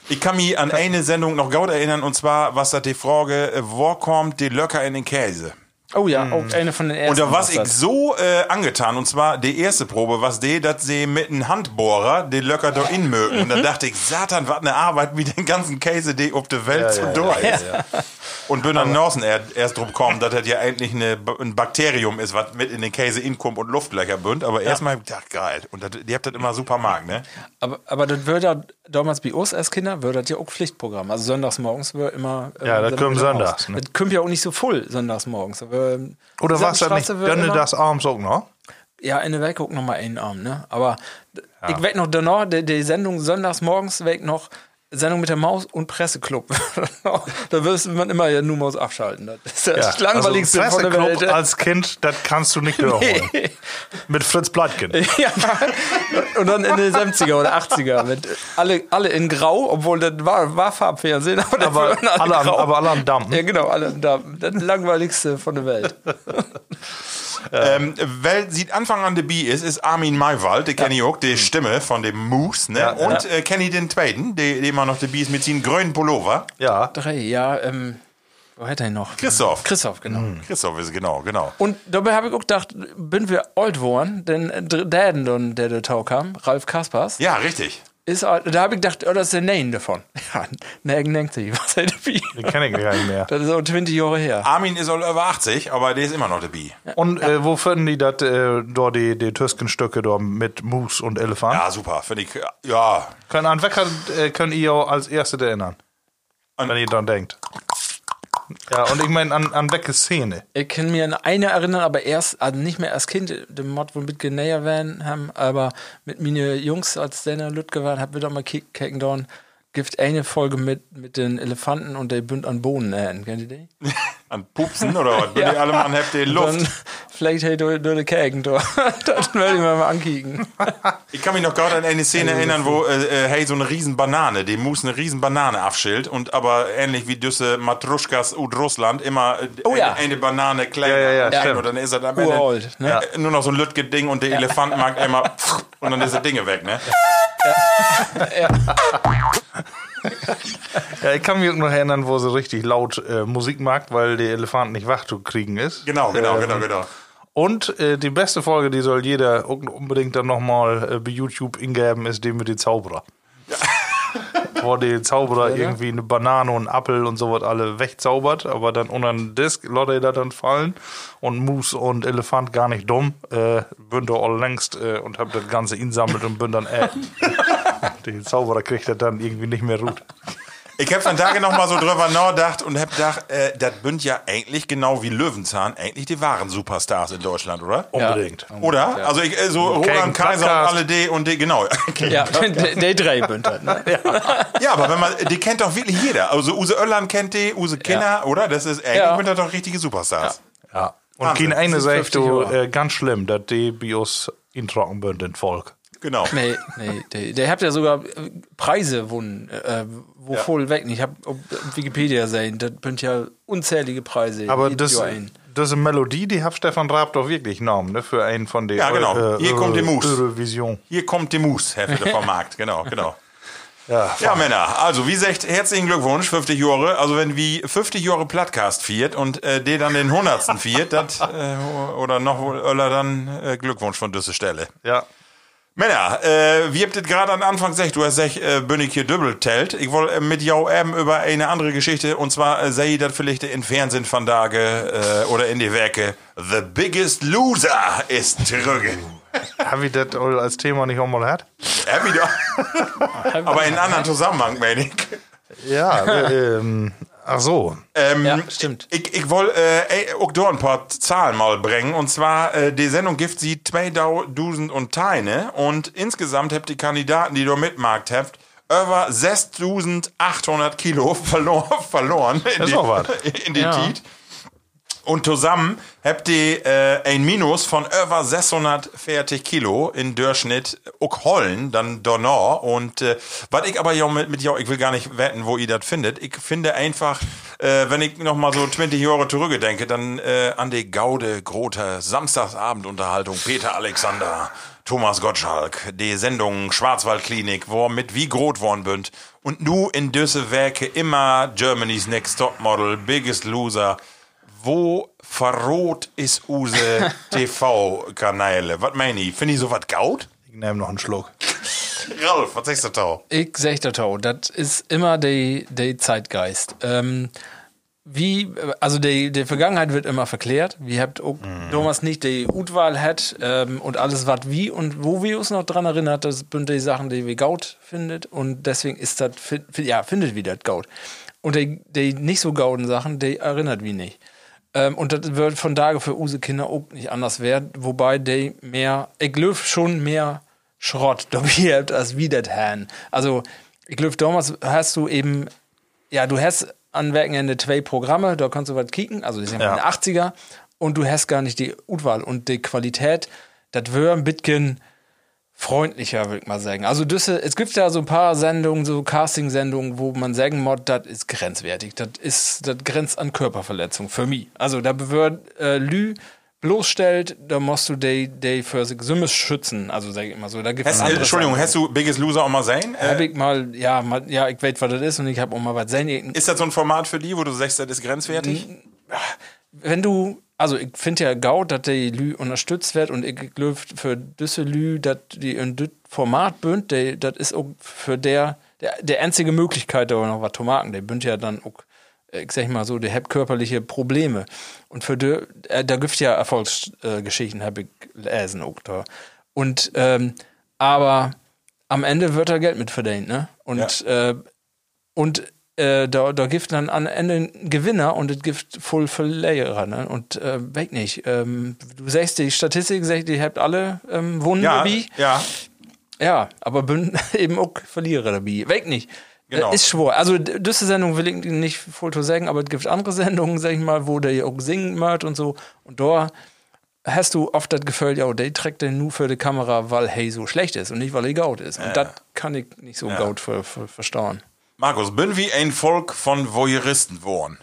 Ich kann mich an eine Sendung noch gut erinnern, und zwar, was da die Frage, äh, wo kommt die Löcker in den Käse? Oh ja, auch eine von den ersten. Und da war ich so äh, angetan, und zwar die erste Probe, was die, dass sie mit einem Handbohrer den Löcker da in mögen. Und dann dachte ich, Satan, was eine Arbeit, wie den ganzen Käse, die auf der Welt so durch ist. Und bin dann Norsen erst, erst drum gekommen, dass das ja eigentlich eine, ein Bakterium ist, was mit in den Käse inkommt und Luftlöcher bünd. Aber erstmal hab ich gedacht, geil. Und das, die habt das immer super mag, ne? Aber, aber das wird ja damals bei uns als Kinder, wird das ja auch Pflichtprogramm. Also sonntags morgens wird immer. ähm, Ja, das kommt wir sonntags, ne? Das kommt ja auch nicht so voll sonntags morgens. Aber, ähm, Oder was das nicht? Immer- das abends auch noch? Ja, in der Welt guck noch mal einen Arm, ne? Aber ich weg noch danach, die, die Sendung sonntags morgens weg noch Sendung mit der Maus und Presseclub. [LAUGHS] da wirst man immer ja nur Maus abschalten. Das ist das langweiligste also von der Welt. als Kind, das kannst du nicht wiederholen. Nee. Mit Fritz Blattgen. [LAUGHS] ja. Und dann in den 70er oder 80er mit alle, alle in Grau, obwohl das war, war Farbfernsehen, aber, Aber waren alle, am, aber alle am Damm. Ja, genau, alle da. Das langweiligste von der Welt. [LAUGHS] Ähm, weil sieht Anfang an der B ist, ist Armin Maywald, der kenne ich auch, die Stimme von dem Moose, ne? Ja, und Äh, kenne ich den zweiten, der immer noch der B ist mit seinem grünen Pullover. Ja. Drei, ja, ähm, wo hätte er noch? Christoph. Christoph, genau. Christoph ist genau, genau. Und dabei habe ich auch gedacht, bin wir alt geworden, denn äh, der, dann, der der Tau kam, Ralf Kaspers, Ja, richtig. Ist, da habe ich gedacht, oh, das ist der Name davon. [LAUGHS] Ja, Negen denkt sich, [LAUGHS] was hätte wie? Den kenne ich gar nicht mehr. Das ist auch 20 Jahre her. Armin ist auch über 80, aber der ist immer noch der B. Und äh, wo finden die das, äh, da die, die Tüskenstücke da mit Moose und Elefant? Ja, super, finde ich, ja. Können, an welcher äh, könnt ihr auch als erstes erinnern? An- wenn ihr dran denkt. Ja, und ich meine an, an welche Szene? Ich kann mir an eine erinnern, aber erst, also nicht mehr als Kind, dem Mod wohl mit näher werden haben, aber mit meine Jungs, als der in Lütge waren, haben wir doch mal kicken dorn, gibt eine Folge mit, mit den Elefanten und der bünd an Bohnen nähen. Kennt ihr die? [LAUGHS] An Pupsen oder was? Wenn [LAUGHS] die alle Mann habt, die Luft. Dann, vielleicht hey, du, du die Kägen, du. [LAUGHS] das werde ich mir mal ankicken. Ich kann mich noch gerade an eine Szene erinnern, wo äh, äh, hey so eine riesen Banane, die muss eine riesen Banane abschild und aber ähnlich wie düsse Matruschkas aus Russland immer äh, Oh ja. eine, eine Banane klein Ja, ja, ja, und dann ist er am Ende Uralt, ne? äh, nur noch so ein Lütge-Ding und der Elefant mag immer [LAUGHS] und dann ist das Ding weg, ne? Ja, ich kann mich noch erinnern, wo sie richtig laut äh, Musik macht, weil der Elefant nicht wach zu kriegen ist. Genau, genau, Ähm, genau, genau. Und äh, die beste Folge, die soll jeder un- unbedingt dann nochmal äh, bei YouTube ingeben, ist die mit den Zauberer. [LAUGHS] Wo die Zauberer irgendwie eine Banane und einen Apfel und sowas alle wegzaubert, aber dann unter den Disk Leute da dann fallen und Moose und Elefant gar nicht dumm, äh, bünd da all längst äh, und hab das Ganze insammelt und bin dann äh. [LAUGHS] [LAUGHS] Die Zauberer kriegt das dann irgendwie nicht mehr gut. Ich hab von Tage noch mal so drüber nachgedacht und hab gedacht, äh, das bünd ja eigentlich genau wie Löwenzahn eigentlich die wahren Superstars in Deutschland, oder? Unbedingt. Oder? Also ich, äh, so Roland Kegen Kaiser und Podcast. alle die und die, genau. Ja, [LAUGHS] der der drei bünd halt, ne? Ja, aber wenn man, die kennt doch wirklich jeder. Also Use Öllern kennt die, Use Kinder, oder? Das ist eigentlich Ja. sind doch richtige Superstars. Ja. Und Wahnsinn. kein eine sagt 50 du äh, ganz schlimm, dass die Bios in Trockenbünd den Volk. Genau. Nee, nee, der, der hat ja sogar äh, Preise gewonnen, äh, wo voll weg. Ich habe auf Wikipedia sehen, das sind ja unzählige Preise. Aber das, Jahr ein. diese Melodie, die hat Stefan Raab doch wirklich genommen, ne? Für einen von den Ja, genau. Hier kommt die Mus. Eurovision. Hier kommt die Mus, Hefte vom [LAUGHS] Markt. Genau, genau. Ja. Ja, Männer, also wie gesagt, herzlichen Glückwunsch, 50 Jahre. Also wenn wie 50 Jahre Plattcast viert und äh, der dann den 100. viert, dat, äh, oder noch Öller dann äh, Glückwunsch von dieser Stelle. ja. Männer, äh, wie habt ihr gerade am Anfang gesagt, du hast gesagt, äh, bin ich hier dübbelt telt. Ich wollte äh, mit jou eben über eine andere Geschichte, und zwar äh, sei das vielleicht im Fernsehen von Tage äh, oder in die Werke. The Biggest Loser ist zurück. [LAUGHS] Hab ich das als Thema nicht auch mal gehabt? Ja, wieder. Aber in einem anderen Zusammenhang, meine ich. Ja, äh, ähm, ach so. Ähm, Ja, stimmt. Ich, ich wollte äh, auch da ein paar Zahlen mal bringen. Und zwar, äh, die Sendung gibt sie 2000 und Teine. Und insgesamt habt die Kandidaten, die da mitmarkt habt, über 6800 Kilo [LAUGHS] verlor, verloren in Das ist die, auch was. [LAUGHS] in die Ja. Tiet. Und zusammen habt ihr äh, ein Minus von über 640 Kilo in Durchschnitt auch Hollen, dann Donner. Und äh, was ich aber ja mit, mit ja, ich will gar nicht wetten, wo ihr das findet. Ich finde einfach, äh, wenn ich noch mal so 20 Jahre zurückdenke, dann äh, an die Gaude Grote Samstagsabendunterhaltung Peter Alexander. Thomas Gottschalk, die Sendung Schwarzwaldklinik, wo mit wie groß worden bünd. Und nu in düsse Werke immer Germany's Next Top Model, Biggest Loser, wo verrot ist use [LAUGHS] TV-Kanäle? Was meine ich? Finde ich so was gaut? Ich nehme noch einen Schluck. Ralf, was sagst du da? Ich sag das auch, das ist immer der der Zeitgeist. Ähm, wie, also die, die Vergangenheit wird immer verklärt. Wir habt auch damals nicht die Utwahl hat ähm, und alles, was wie und wo wir uns noch dran erinnert, das sind die Sachen, die wir Gaut findet und deswegen ist das, ja, findet wie das Gaut. Und die, die nicht so gauden Sachen, die erinnert wie nicht. Ähm, und das wird von daher für use Kinder auch nicht anders werden, wobei die mehr, ich glaube schon mehr Schrott [LAUGHS] habt als wie das haben. Also, ich glaube, damals hast du eben ja, du hast an Wochenende zwei Programme, da kannst du was kicken, also die sind Ja. ja. 80er, und du hast gar nicht die Utwahl und die Qualität, das wäre ein bisschen freundlicher, würde ich mal sagen. Also das, es gibt ja so ein paar Sendungen, so Casting-Sendungen, wo man sagen muss, das ist grenzwertig, das ist, das grenzt an Körperverletzung für mich. Also da wird äh, Lü bloßstellt, da musst du die, die für sich Sümmes schützen, also sag ich immer so. Da gibt's Hast, Entschuldigung, hast du Biggest Loser auch mal? Hab Äh, ich mal, ja, mal, ja, ich weiß, was das ist und ich habe auch mal was sehen. ist das so ein Format für die, wo du sagst, das ist grenzwertig? wenn du, also ich finde ja Gau, dass die Lü unterstützt wird und ich glaube für diese Lü, dass die in das Format bünd, das ist auch für der, der, der einzige Möglichkeit, da noch was zu machen. Der bünd ja dann auch, ich sag mal so, der hat körperliche Probleme. Und für die, äh, da gibt ja Erfolgsgeschichten, habe ich lesen auch da. Und, ähm, aber am Ende wird er Geld mit verdient, ne? Und, äh, und äh, da, da gibt dann am Ende einen Gewinner und es gibt voll Verlierer. Ne? Und äh, weg nicht. Ähm, du sagst die Statistik, sagt, die habt alle ähm, Wunden Ja, dabei. ja. Ja, aber bin [LAUGHS] eben auch Verlierer dabei. Weg nicht. Genau. Äh, Ist schwor. Also, diese Sendung will ich nicht voll zu sagen, aber es gibt andere [LAUGHS] Sendungen, sag ich mal, wo der auch singen möcht und so. Und da hast du oft das Gefühl, ja, der trägt den nur für die Kamera, weil hey so schlecht ist und nicht, weil er gaut ist. Und das kann ich nicht so gaut ver, ver, verstauen. Markus, bin wie ein Volk von Voyeuristen geworden.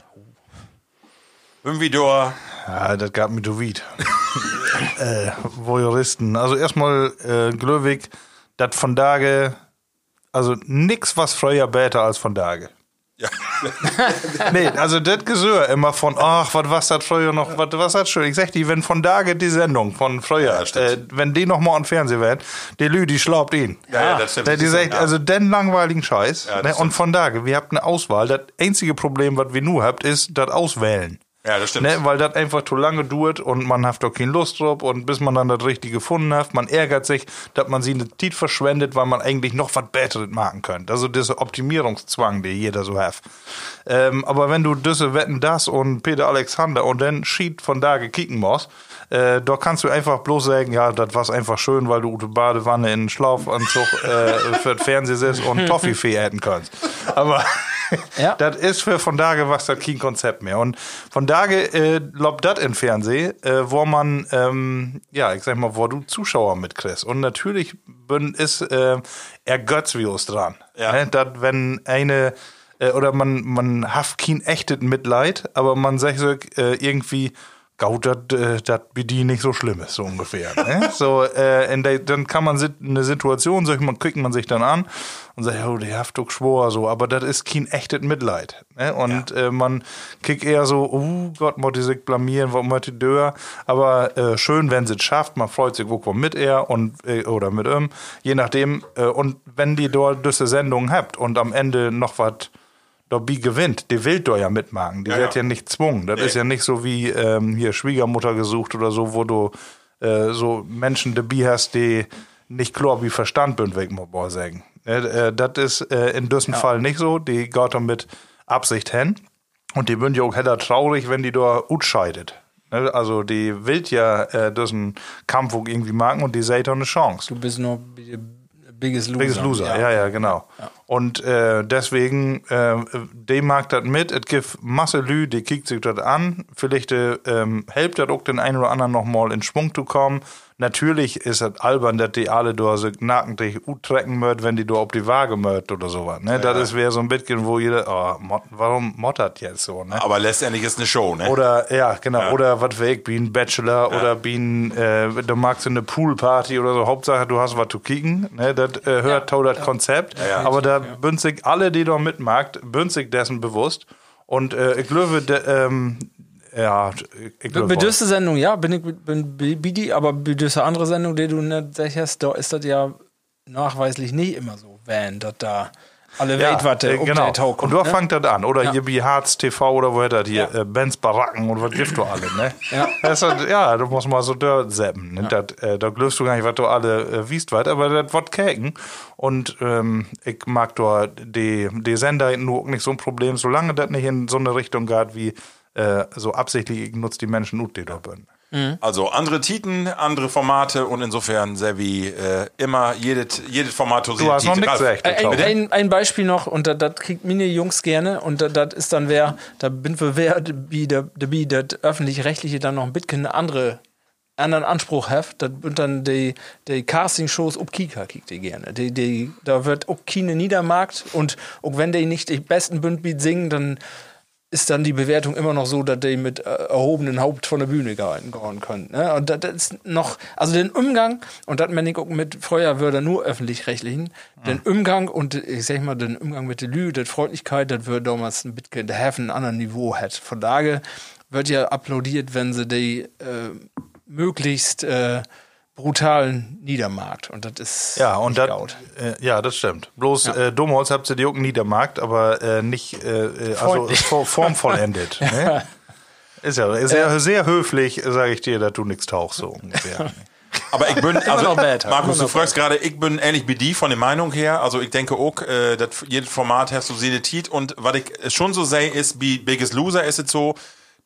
Bin wie da. Ja, das gab mir du Wied. [LAUGHS] äh, Voyeuristen. Also erstmal äh, Glöwig, das von Dage, also nix was früher besser als von Dage. Ja. [LAUGHS] Nee, also das Gesör immer von, ach, was was das früher noch, was was das schön. Ich sag die, wenn von Dage die Sendung von früher, Ja, äh, wenn die noch mal am Fernsehen werden, die Lü, die schlaubt ihn. Ja, ja, das stimmt. Der, die sagt, Ja. also den langweiligen Scheiß. Ja, ne, und von daher, wir habt eine Auswahl. Das einzige Problem, was wir nur habt, ist das Auswählen. Ja, das stimmt. Ne, weil das einfach zu lange dauert und man hat doch keine Lust drauf und bis man dann das Richtige gefunden hat, man ärgert sich, dass man sie eine Zeit verschwendet, weil man eigentlich noch was Besseres machen könnte. Also dieser Optimierungszwang, den jeder so hat. Ähm, aber wenn du diese Wetten das und Peter Alexander und dann Schied von da gekicken musst, äh, da kannst du einfach bloß sagen, ja, das war einfach schön, weil du die Badewanne in einen Schlaufanzug äh, für das Fernsehen sitzt und [LAUGHS] Toffifee hätten kannst. Aber Ja. [LAUGHS] das ist für von Dage was das kein Konzept mehr. Und von Dage äh, lobt das im Fernsehen, äh, wo man, ähm, ja, ich sag mal, wo du Zuschauer mitkriegst. Und natürlich bin, ist äh, Ergötzvirus dran. Ja. Ne? Dat, wenn eine äh, oder man, man hat kein echtes Mitleid, aber man sagt so, äh, irgendwie, Gaut, dat, äh, die nicht so schlimm ist, so ungefähr. ne? [LAUGHS] So, äh, in der, dann kann man sit- eine Situation, ich mal, kriegt man sich dann an und sagt, oh, der haft doch schwor, so, aber das ist kein echtes Mitleid. Ne? Und äh, man kriegt eher so, oh Gott, muss die sich blamieren, warum hat die Dörr? Aber äh, schön, wenn sie es schafft, man freut sich, wo kommt mit er und äh, oder mit ihm, je nachdem. Äh, und wenn die dort diese Sendung habt und am Ende noch was dabei gewinnt, die will doch ja mitmachen. Die Ja, wird ja. ja nicht gezwungen. Das Nee. ist ja nicht so wie ähm, hier Schwiegermutter gesucht oder so, wo du äh, so Menschen dabei hast, die nicht klar wie Verstand ich mal mal sagen. Äh, äh, das ist äh, in diesem Fall nicht so. Die geht da mit Absicht hin. Und die sind ja auch heller traurig, wenn die da utscheidet. Ne, Also die will ja äh, diesen Kampf irgendwie machen und die seht da eine Chance. Du bist bi- Biggest Loser. Biggest Loser, ja, ja, genau. Und äh, deswegen, äh, dem mag das mit. Es gibt Masse Lü, die kickt sich das an. Vielleicht äh, ähm, hilft das auch den einen oder anderen noch mal in Schwung zu kommen. Natürlich ist es albern, dass die alle da so nackentlich trecken möcht, wenn die da auf die Waage möcht oder sowas. Ne? Das ist wäre so ein bisschen, wo jeder, oh, mot, warum mottert jetzt so? Ne? Aber letztendlich ist eine Show, ne? Oder, ja, genau. Oder was weg, wie ein Bachelor oder wie ein, äh, du magst eine Poolparty oder so. Hauptsache, du hast was zu kicken. Ne? Das äh, hört ja, das Konzept. Aber da bündelt alle, die da mitmacht, bündelt dessen bewusst. Und äh, ich glaube, de, ähm, Ja, ich glaube. Bedürste Sendung, ja, bin ich bin Bidi, aber bedürste andere Sendung, die du nicht sagst, da ist das ja nachweislich nicht immer so, wenn das da alle Ja, Welt, was äh, der genau. Hochkommt, Und da ne? fangt das an. Oder Ja. hier wie Harz TV oder wo das hier, Ja. äh, Benz Baracken und was gibt du alle, ne? [LAUGHS] Ja. Das halt- ja, du musst mal so dort zappen. Ne? Das, äh, da glöfst du gar nicht, was du alle äh, wiest weit, aber das wird käken. Und ähm, ich mag dort die, die Sender nur nicht so ein Problem, solange das nicht in so eine Richtung geht wie äh, so absichtlich, ich nutze die Menschen ut, die da bin. Also andere Titen, andere Formate und insofern sehr wie äh, immer jedes, jedes Format Du hast noch nichts. Ein, glaub ich. ein, ein Beispiel noch, und das- kriegt meine Jungs gerne, und das- ist dann wer, da bin wir wer, wie der, das öffentlich-rechtliche dann noch ein bisschen eine andere, anderen Anspruch hat, das sind dann die, die Casting-Shows ob Kika kriegt die gerne. Die, die, da wird auch keine Niedermarkt, und auch wenn die nicht die besten Bündbeat singen, dann ist dann die Bewertung immer noch so, dass die mit äh, erhobenen Haupt von der Bühne gehen können. Ne? Und das, ist noch, also den Umgang, und das meine ich auch mit würde nur öffentlich-rechtlichen, den Umgang und ich sag mal, den Umgang mit der Lü, der Freundlichkeit, das würde damals ein bisschen der Häfen ein anderes Niveau hat. Von daher wird ja applaudiert, wenn sie die äh, möglichst äh, brutalen Niedermarkt. Und das ist Ja, und nicht das, äh, ja, das stimmt. Bloß äh, Domholz habt ihr die auch Niedermarkt, aber äh, nicht, äh, äh, also for- formvollendet. [LAUGHS] ne? Ist ja ist sehr, sehr höflich, sage ich dir, dass du nichts tauchst, so ungefähr. [LAUGHS] Aber ich bin, also, besser. Markus, du fragst gerade, ich bin ähnlich wie die von der Meinung her. Also ich denke auch, äh, dass jedes Format hast du seine Tit und was ich schon so sehe, ist, wie Biggest Loser ist es so,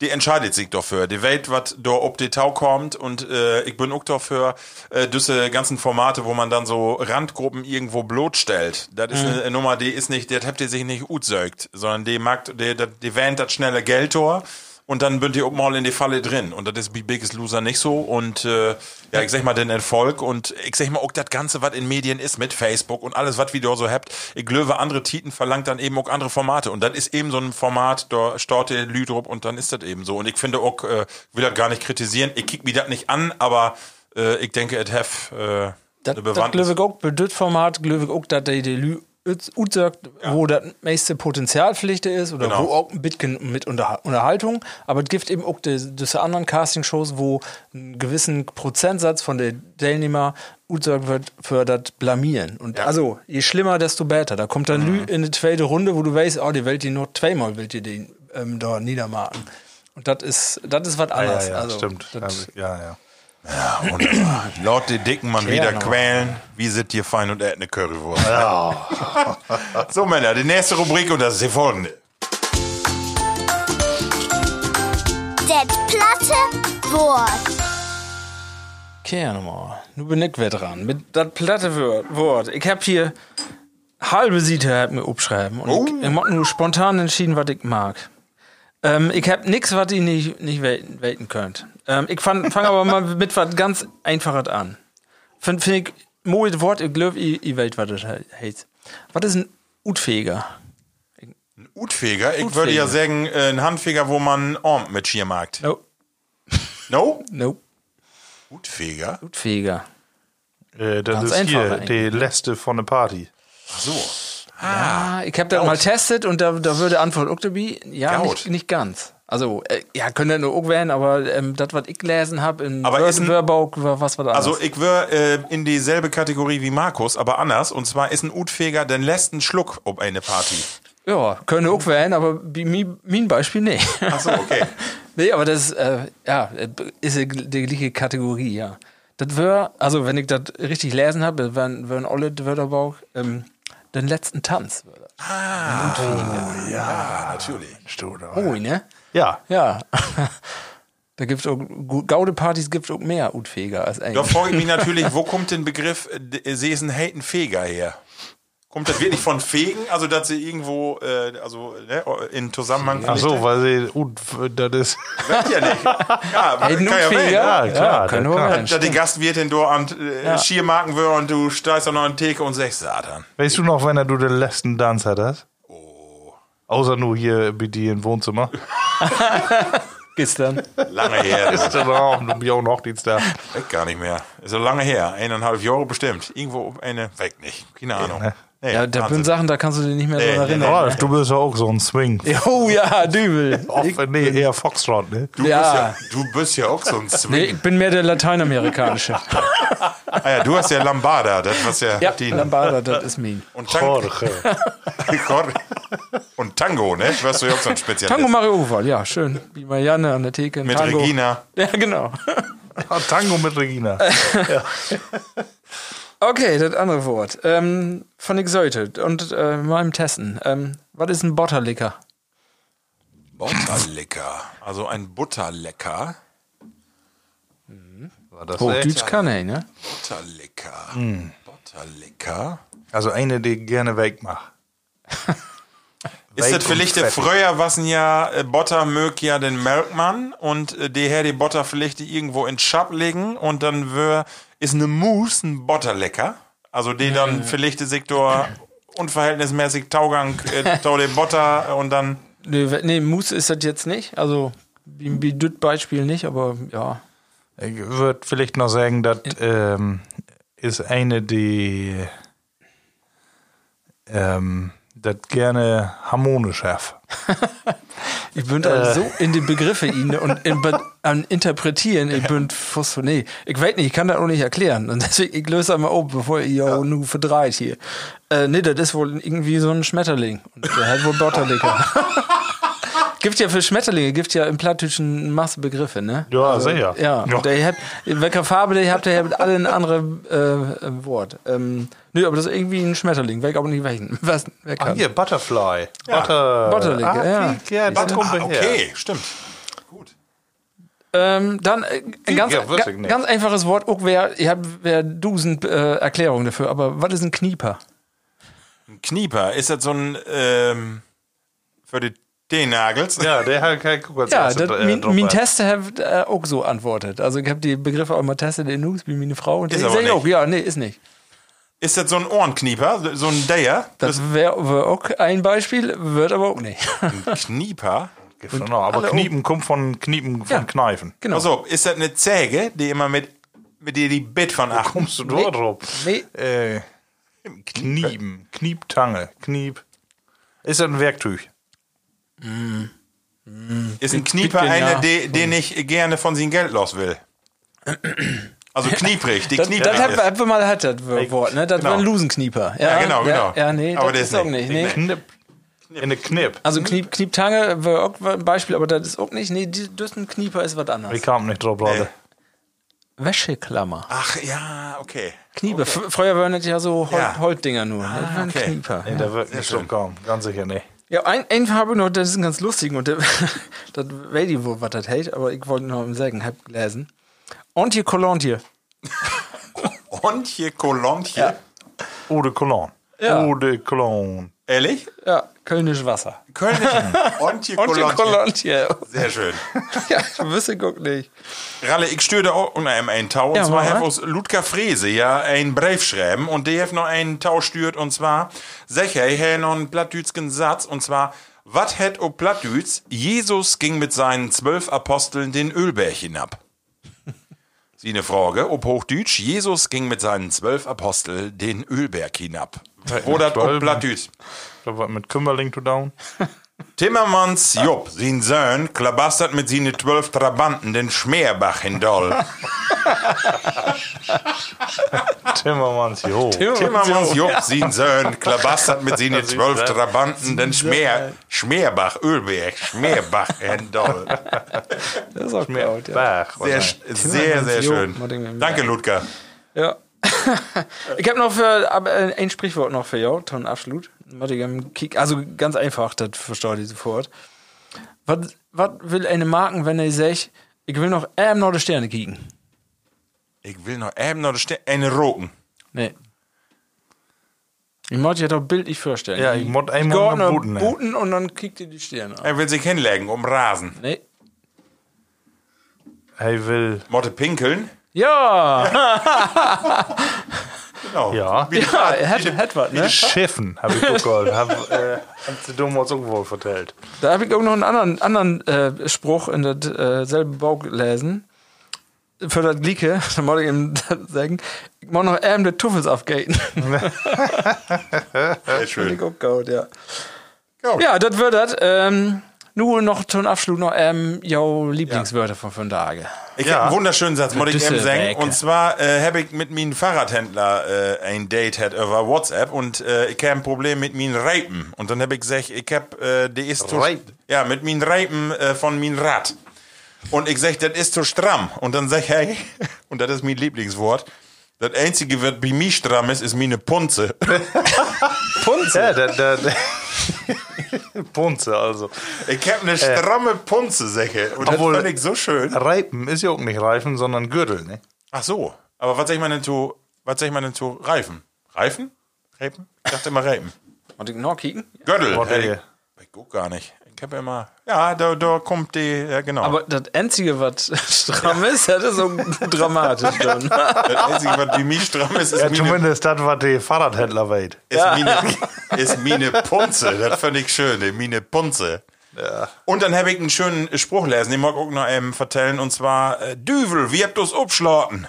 die entscheidet sich dafür. Die Welt, was da ob die Tau kommt und äh, ich bin auch dafür, äh, diese ganzen Formate, wo man dann so Randgruppen irgendwo bloßstellt. Das ist eine Nummer, die ist nicht, das habt ihr sich nicht utsögt, sondern die mag, die, die, die wähnt das schnelle Geldtor. Und dann bünd ihr auch mal in die Falle drin. Und das ist bei Biggest Loser nicht so. Und äh, ja, ich sag mal, den Erfolg und ich sag mal auch das Ganze, was in Medien ist, mit Facebook und alles, was wir da so habt. Ich glaube, andere Titen verlangt dann eben auch andere Formate. Und dann ist eben so ein Format, da startet Lüdrup und dann ist das eben so. Und ich finde auch, äh, will das gar nicht kritisieren. Ich kick mir das nicht an, aber äh, ich denke, es have äh, Das, das ich auch, das Format ich auch, dass die, die Lü utsagt, wo das meiste Potenzialpflicht ist oder Genau. wo auch ein bisschen mit Unterha- Unterhaltung, aber es gibt eben auch die- diese anderen Castingshows, wo einen gewissen Prozentsatz von den Teilnehmer utsagt wird für das Blamieren. Und also, je schlimmer, desto besser. Da kommt dann Mhm. In die zweite Runde, wo du weißt, oh, die Welt die nur zweimal will die den ähm, da niedermarken. Und das ist, das ist was ja, anderes. ja, also, stimmt. Das, Ja, ja. Ja, wunderbar. Laut die Dicken man wieder noch. quälen. Wie sind hier fein und ät eine Currywurst? [LAUGHS] so, Männer, die nächste Rubrik und das ist die folgende. Det platte Wort. Kehr nochmal. Nu bin ich wieder dran. Mit das platte Wort-. Ich hab hier halbe Seite hat mir aufschreiben. Und Oh. ich, ich hab nur spontan entschieden, was ich mag. Ähm, ich hab nix, was ihr nicht, nicht welten, welten könnt. Ähm, ich fange fang aber mal mit was ganz Einfaches an. Find, find ich, moies Wort, ich glaube, ihr, ihr wisst, was das he- heißt. Was ist ein Utfeger? Ein Utfeger? Ich Utfeger. würde ja sagen, äh, ein Handfeger, wo man Arm mit Schier mag. No. No? Nope. Utfeger? Utfeger. Äh, das Ganz ist hier einfach die Leste von der Party. So. Ah, ich habe das mal testet und da, da würde Antwort dabei. Ja, nicht, nicht ganz. Also, äh, ja, könnte nur auch werden, aber ähm, das, was ich gelesen habe in ein- war was war das? Also ich wäre äh, in dieselbe Kategorie wie Markus, aber anders. Und zwar ist ein Utfeger, den lässt einen Schluck ob eine Party. ja, könnte auch werden, aber mi- mein Beispiel nicht. Ach so, okay. [LAUGHS] nee, aber das äh, ja, ist die gleiche Kategorie, ja. Das wäre, also wenn ich das richtig lesen habe, wären wären alle Wörterbau, ähm, den letzten Tanz. wär das. Ja, natürlich. Oh, ne? Ja, Ja. [LAUGHS] da gibt es Gaude-Partys gibt auch mehr Utfeger als Da eigentlich. frage ich mich [LAUGHS] natürlich, wo kommt den Begriff d- sie ist ein Haten Feger her? Kommt das wirklich von Fegen? Also, dass sie irgendwo, äh, also ne, in Zusammenhang. ach so, weil sie, uh, das ist, Weiß ja nicht. Ja, [LAUGHS] kann Haten ja werden. Ja, klar, kann. werden. Dass die Gastwirtin da an äh, Ja. Schiermarken wird und du steigst an eine Theke und sagst, Satan. weißt du noch, wenn er du den letzten Tanz hattest? Oh. Außer nur hier bei dir im Wohnzimmer. [LAUGHS] Gestern. Lange her. [LAUGHS] Ist Das dann auch, du bist auch noch Dienst da. weg gar nicht mehr. Ist so lange her. Eineinhalb Jahre bestimmt. Irgendwo auf eine, weg nicht. Keine Ahnung. ne? Nee, Ja, da sind Sachen, da kannst du dich nicht mehr Nee, dran nee, erinnern. Ralf, du bist ja auch so ein Swing. [LAUGHS] Oh ja, Dübel. Off, nee, eher Foxtrot, ne? Du, Ja. Bist ja, du bist ja auch so ein Swing. Nee, ich bin mehr der lateinamerikanische. [LAUGHS] Ah, ja, du hast ja Lambada, das was ja, Ja, die Lambada, das ist mean. und, Tango, [LAUGHS] Jorge. und Tango, ne? Warst du ja auch so ein Spezialist. Tango Mario Ufer, ja, schön. Wie Marianne an der Theke. mit Tango. Regina. Ja, genau. Ah, Tango mit Regina. Okay, das andere Wort. Ähm, von sollte und äh, mal im Testen. Ähm, was ist ein Botterlicker? Butterlecker. Also ein Butterlecker. War das Hochdeutsch echt? kann er, ne? Butterlecker. Butterlecker. Also eine, die gerne wegmacht. [LAUGHS] Ist das vielleicht der früher was ja äh, Butter mög ja den Melkmann und äh, der Herr die Butter vielleicht die irgendwo in Schab legen und dann wär, ist eine Mousse ein Butterlecker. Also die dann vielleicht der Sektor unverhältnismäßig Taugang äh, [LAUGHS] tau der Butter und dann Nee, nee, Mousse ist das jetzt nicht. Also, wie, wie das Beispiel nicht, aber ja. Ich würde vielleicht noch sagen, das ähm, ist eine, die ähm, das gerne harmonisch hat. [LAUGHS] Ich bin da so in die Begriffe ihn und in, an interpretieren, ich bin fast so, nee, ich weiß nicht, ich kann das auch nicht erklären. Und deswegen, ich löse einmal auf, bevor ihr ja. nur verdreht hier. Äh, nee, das ist wohl irgendwie so ein Schmetterling. Und der hat wohl Botterlicker. [LAUGHS] gibt ja für Schmetterlinge, gibt ja im Plattdeutschen Masse Begriffe, ne? Ja, sicher. Ja, Ja. und der hat, in welcher Farbe der habt, der hat alle ein anderes äh, äh, Wort. Ähm, nö, aber das ist irgendwie ein Schmetterling, weg aber nicht welchen. [LAUGHS] Was, wer Ah, kann? hier, Butterfly. Butter. Butterlicker, ah, ja. ja. kommt ah, okay, stimmt. Gut. Ähm, dann äh, ein ganz, Ja, ich ga, ganz einfaches Wort. Auch wer, ihr habt wer Dusen äh, Erklärungen dafür, aber was ist ein Knieper? Ein Knieper, ist das so ein ähm, für die T-Nagels? Ja, der hat kein als Ja, das, äh, mein, mein hat. Tester hat äh, auch so antwortet. Also ich habe die Begriffe auch mal testet in News, wie meine Frau. Und Ist aber nicht. auch, ja, nee, ist nicht. Ist das so ein Ohrenknieper? So ein Dayer? Das wäre wär auch ein Beispiel, wird aber auch nicht. ein Knieper? Genau, aber Kniepen kommt von Kniepen von Ja. Kneifen. Genau. Also, ist das eine Zäge, die immer mit, mit dir die Bit von achten? Kommst du Nee. dort drauf? Nee, Äh, Kniepen, Knieptange, Kniep. Ist das ein Werktuch? Ist ein Knieper einer, ja. der, der nicht gerne von sein Geld los will? Also knieprig, die das, knieprig das hat, hat wir mal hat das Wort, ne? Das Genau. war ein Lusenknieper. Ja, genau, genau. Ja, nee, Aber das ist auch nicht. nicht. Nee. Knipp. In eine Knipp. Also Kniep, Knieptange wäre auch ein Beispiel, aber das ist auch nicht. Nee, das ist ein Knieper ist was anderes. Ich kam nicht drauf, Leute. Wäscheklammer. Ach ja, okay. Knieper. F- Früher waren das ja so Hol Ja. Holtdinger nur. das waren okay. Knieper. Nee, der wird nicht so kommen. Ganz sicher nicht. Ja, ein, ein habe ich noch, das ist ein ganz lustig und der- [LAUGHS] das weiß ich wohl, was das hält, aber ich wollte noch im Sägen, hab gelesen. Ontje Kolontje. [LAUGHS] Ontje Kolontje. Ja. Eau de Cologne. Ja. Eau de Cologne. Ehrlich? Ja, Kölnisch Wasser. Köln [LAUGHS] Ontje Ontje Kolontje. Sehr schön. [LAUGHS] ja, ich wüsste, guck nicht. Ralle, ich störe auch unter einem einen Tau. Und Ja, zwar hat mal. uns Ludger Frese ja einen Brief schreiben und der hat noch einen Tau stört und zwar, sag er, er hat noch einen plattdütschen Satz und zwar, was hat o Plattdütz? Jesus ging mit seinen zwölf Aposteln den Ölberg hinab. [LAUGHS] Sie eine Frage, ob Hochdeutsch, Jesus ging mit seinen zwölf Aposteln den Ölberg hinab. Oder ob? Plattdütz? Da was mit Kümmerling to down. [LAUGHS] Timmermans Jupp, sein Sohn, klabastert mit seinen zwölf Trabanten den Schmerbach hindoll. [LAUGHS] Timmermans, jo. Timmermans Jupp, sein Sohn, klabastert mit seinen zwölf. Trabanten den Schmer, Schmerbach, Ölberg, Schmerbach hindoll. Das ist auch gut, ja. Sehr, sehr, sehr schön. Danke, Ludger. Ja. [LAUGHS] ich habe noch für äh, ein Sprichwort noch für ja, Ton absolut. Warte, ich am Kick- Also ganz einfach, das versteht ihr sofort. Was, was will eine Marken, wenn er sagt, ich will noch ähm noch die Sterne kicken? Ich will noch eben noch Ste- eine Roken. Nee. Ich muss dir doch bildlich vorstellen. Ja, ich muss Ich einmal noch booten, ne? booten und dann kickt ihr die Sterne an. Er will sich hinlegen, um Rasen. Nee. Er will. Motte pinkeln. Ja! [LAUGHS] [LAUGHS] Genau. Ja. Die ja, er hat was, ne? Schiffen, habe ich [LAUGHS] gehört. Hab, äh, sie damals irgendwo vertellt. Da habe ich auch noch einen anderen, anderen äh, Spruch in der äh, Bau gelesen. Für das Glicke, da muss ich ihm [LAUGHS] sagen, ich Mal noch ähm, der Tuffels aufgaten. [LAUGHS] Sehr schön. ich auch gut, ja. Gut. Ja, das wird das. Ähm, nur noch zum Abschluss noch ähm, jo Lieblingswörter von fünf Tage. Ich Ja. habe einen wunderschönen Satz, muss ich eben sagen. Und zwar äh, habe ich mit meinem Fahrradhändler äh, ein Date hat über WhatsApp und äh, ich habe ein Problem mit meinen Reipen. Und dann habe ich gesagt, ich habe, äh, die ist zu, Reipen? ja, mit meinen Reipen äh, von meinem Rad. Und ich sag, das ist zu stramm. Und dann sag ich, hey, [LAUGHS] und das ist mein Lieblingswort, das einzige, was bei mir stramm ist, ist meine Punze. [LAUGHS] Punze? Ja, der, der, der [LAUGHS] Punze, also. Ich habe eine stramme Punze, sag ich. Und das Obwohl- fand ich so schön. Reipen ist ja auch nicht Reifen, sondern Gürtel, ne? Ach so. Aber was sag ich mal denn zu, was sag ich mal denn zu Reifen? Reifen? Reipen? Ich dachte immer Reipen. Und ich noch kicken? Gürtel. Ich, ich guck gar nicht. Ich habe immer, ja, da, da kommt die, ja genau. Aber das Einzige, was stramm ist, das ist so dramatisch dann. [LAUGHS] das Einzige, was wie mich stramm ist, ist, Ja, meine, zumindest das, was die Fahrradhändler weit. ist, meine, ist meine Punze. Das fand ich schön, die meine Punze. Und dann habe ich einen schönen Spruch lesen, den mag ich auch noch eben vertellen, und zwar, äh, Düvel, wie habt du's abschlagen?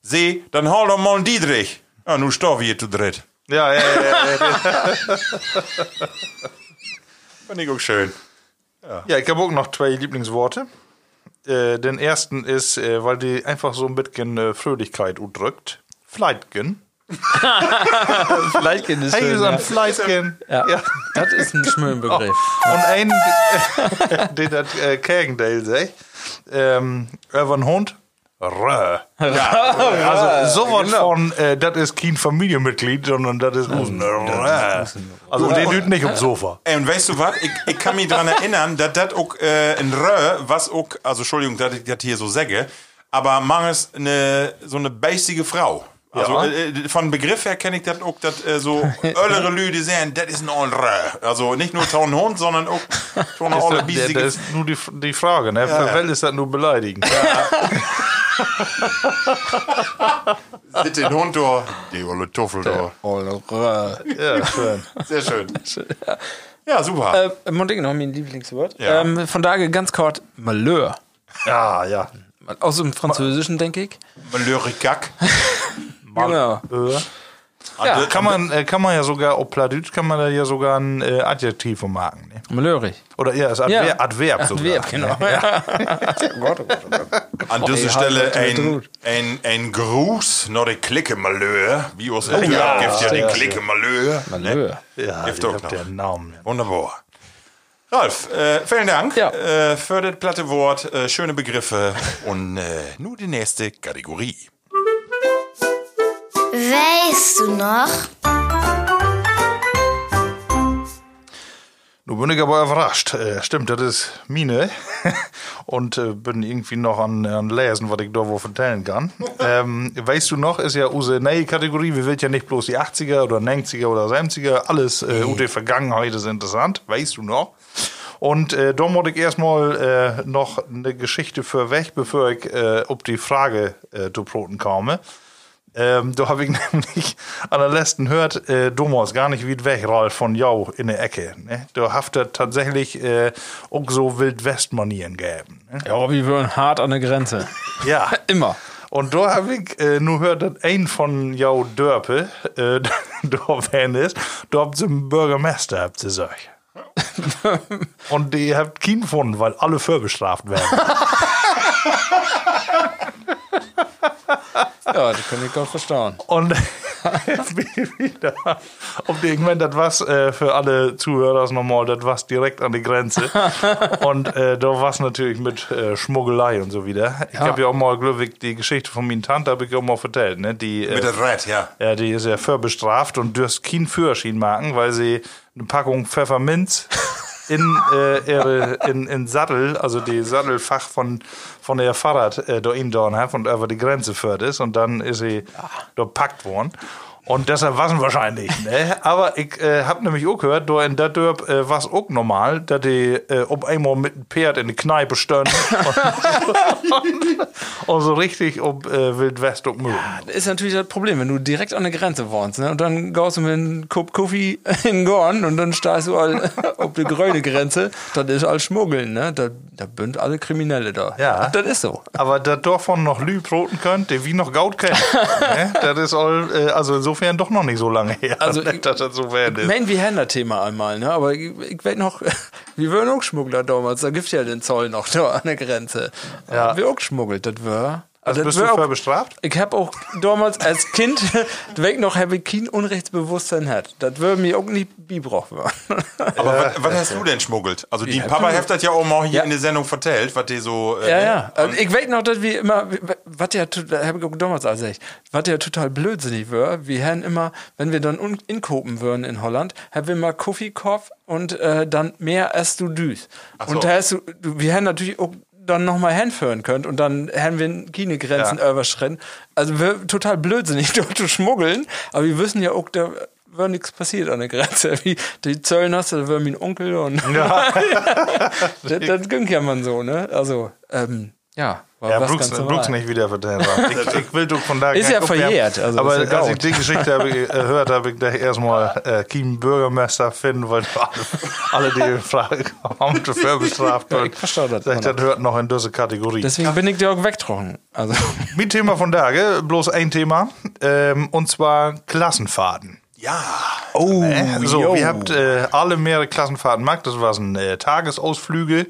Seh, dann hol doch mal einen Dietrich. Ja, nu stau wir zu dritt. Ja, ja, ja. ja, [LAUGHS] Fand ich auch schön. Ja ich habe auch noch zwei Lieblingsworte. Äh, den ersten ist, äh, weil die einfach so ein bisschen äh, Fröhlichkeit udrückt. Fleitgen. Geht es Hey, schön, so ein ja. Fleitgen. Ja. ja. Das ist ein schöner [LAUGHS] Begriff. Und ein, [LAUGHS] den das äh, Kergendale sagt, ähm, über einen Hund, Rö. Also sowas von, äh, das ist kein Familienmitglied, sondern das ist ein Rö. Also den tut nicht aufs Sofa. Ey, und weißt du was? Ich, ich kann mich daran erinnern, dass das auch äh, ein Rö, was auch, also Entschuldigung, dass ich das hier so sage, aber mangels eine, so eine basiige Frau. Also Ja. äh, von Begriff her kenne ich das auch, dass äh, so [LAUGHS] öllere Lüde sehen, das ist ein old Rö. Also nicht nur Ton Hund, sondern auch schon eine olle Das, biesige das ist nur die, die Frage, ne? Für wen ist das nur beleidigend? [LAUGHS] [LAUGHS] Sit den Hund da, die olle Tuffel da. Ja, schön. Sehr schön. Ja, super. Äh, Montig noch mein Lieblingswort. Ja. Ähm, von daher ganz kurz, Malheur. Ja, ja. Aus dem Französischen, denke ich. Malheurig Gack. [LAUGHS] Genau. Ja. kann, man, äh, kann man ja sogar, auf Plattdeutsch kann man da ja sogar ein äh, Adjektiv von machen. Ne? Malheurig. Oder eher das Adver Adverb sogar. Adverb, genau. [LAUGHS] An dieser Ey, Stelle halt, halt, ein, halt. ein, ein Gruß nach der Clique Malheur. Wie aus der ja, gibt ja ja, den Clique Malheur. Malheur. Ja, Hilft ich auch noch. den Namen. Wunderbar. Ralf, äh, vielen Dank Ja. äh, für das platte Wort, äh, schöne Begriffe und äh, nur die nächste Kategorie. Weißt du noch? Nun bin ich aber überrascht. Äh, stimmt, das ist Mine. [LAUGHS] Und äh, bin irgendwie noch an, an Lesen, was ich da wo vertellen kann. [LAUGHS] ähm, weißt du noch, ist ja unsere neue Kategorie. Wir will ja nicht bloß die 80er oder 90er oder 70er. Alles äh, die Vergangenheit ist interessant. Weißt du noch? Und äh, da muss ich erstmal äh, noch eine Geschichte für weg, bevor ich äh, auf die Frage äh, zu Broten komme. Ähm, da habe ich [LAUGHS] nämlich an der letzten hört, äh, damals gar nicht wie weg, Ralf von Jau in der Ecke. Ne? Da haft er tatsächlich äh, auch so Wildwest-Manieren gegeben. Ne? Ja, wir würden hart an der Grenze. Ja. [LAUGHS] Immer. Und da habe ich äh, nur gehört, dass ein von Jau Dörpe, äh, [LAUGHS] da wenn ist, da habt sie einen Bürgermeister, habt sie gesagt. Und die habt keinen gefunden, weil alle vorbestraft werden. Ja, das kann ich Gott verstauen. Und [LAUGHS] jetzt bin ich wieder auf den, ich meine, das war's äh, für alle Zuhörer nochmal, das war's direkt an die Grenze. [LAUGHS] und äh, da war's natürlich mit äh, Schmuggelei und so wieder. Ich habe ja auch mal, glaube ich, die Geschichte von meiner Tante habe ich auch mal vertellt, ne? Die, Mit äh, der Red, ja. ja, die ist ja vorbestraft und dürst keinen Führerschein machen, weil sie eine Packung Pfefferminz in äh, ihre in, in Sattel, also die Sattelfach von von der Fahrrad äh, da in dorn hat und über die Grenze führt ist und dann ist sie da packt worden Und deshalb war es wahrscheinlich. Ne? Aber ich äh, hab nämlich auch gehört, da in der Dörp äh, war es auch normal, dass die äh, ob einmal mit dem Pferd in die Kneipe standen und, [LAUGHS] und so richtig ob äh, Wild West und Müll. Das ist natürlich das Problem, wenn du direkt an der Grenze wohnst, ne? Und dann gehst du mit einem Cup Kaffee [LAUGHS] in Gorn und dann stehst du all [LAUGHS] auf der grüne Grenze, das ist all Schmuggeln, ne? Da, da sind alle Kriminelle da. Ja. Das ist so. Aber dass davon noch Lü broten könnt, der wie noch Gaut kennt. ne? Das ist all, äh, also insofern doch noch nicht so lange her, Also, [LAUGHS] dass das so werden ist. mein, wir haben das Thema einmal, ne? Aber ich, ich weiß noch, [LAUGHS] wir waren auch Schmuggler damals. Da gibt's ja den Zoll noch [LAUGHS] da an der Grenze. Ja. Wir auch geschmuggelt, das war. Also das bist du auch, bestraft? Ich habe auch damals als Kind, [LAUGHS] weg noch, habe ich kein Unrechtsbewusstsein hat. Das würde mir auch nicht beibracht werden. Aber was, was hast du denn schmuggelt? Also die Papa hat das ja auch mal hier Ja. in der Sendung vertellt, was die so. äh, Ja, ja. Also ich weiß noch, dass wir immer, was ja, da habe ich auch damals als ich, was ja total blödsinnig war, wir haben immer, wenn wir dann inkopen würden in Holland, haben wir mal Kaffeekopf und äh, dann mehr als du düst. so. Und da hast du, du, wir haben natürlich auch dann nochmal hinführen können und dann haben wir keine Grenzen Ja. überschritten. Also wir total blödsinnig [LAUGHS] dort zu schmuggeln, aber wir wissen ja auch, da war nichts passiert an der Grenze. [LAUGHS] Wie die Zöllner, da war mein Onkel und das, das ging ja [LAUGHS] man so, ne? Also, ähm, ja, war Ja, Brooks, Brooks nicht wieder vertellen. [LAUGHS] Ich, ich will doch von da Ist ja verjährt, also aber ist ja als ich die Geschichte habe, ich, äh, gehört habe, ich gleich erstmal äh, Kiem Bürgermeister finden, weil alle, alle die [LAUGHS] Frage haben, dafür bestraft Ja, werden. ich verstehe das Das hört noch in diese Kategorie. Deswegen bin ich dir auch weggetroffen. Also, [LAUGHS] Mein Thema von da, gell? bloß ein Thema, ähm, und zwar Klassenfahrten. ja. oh, Äh, so, ihr habt äh, alle mehrere Klassenfahrten gemacht. Das waren äh, Tagesausflüge,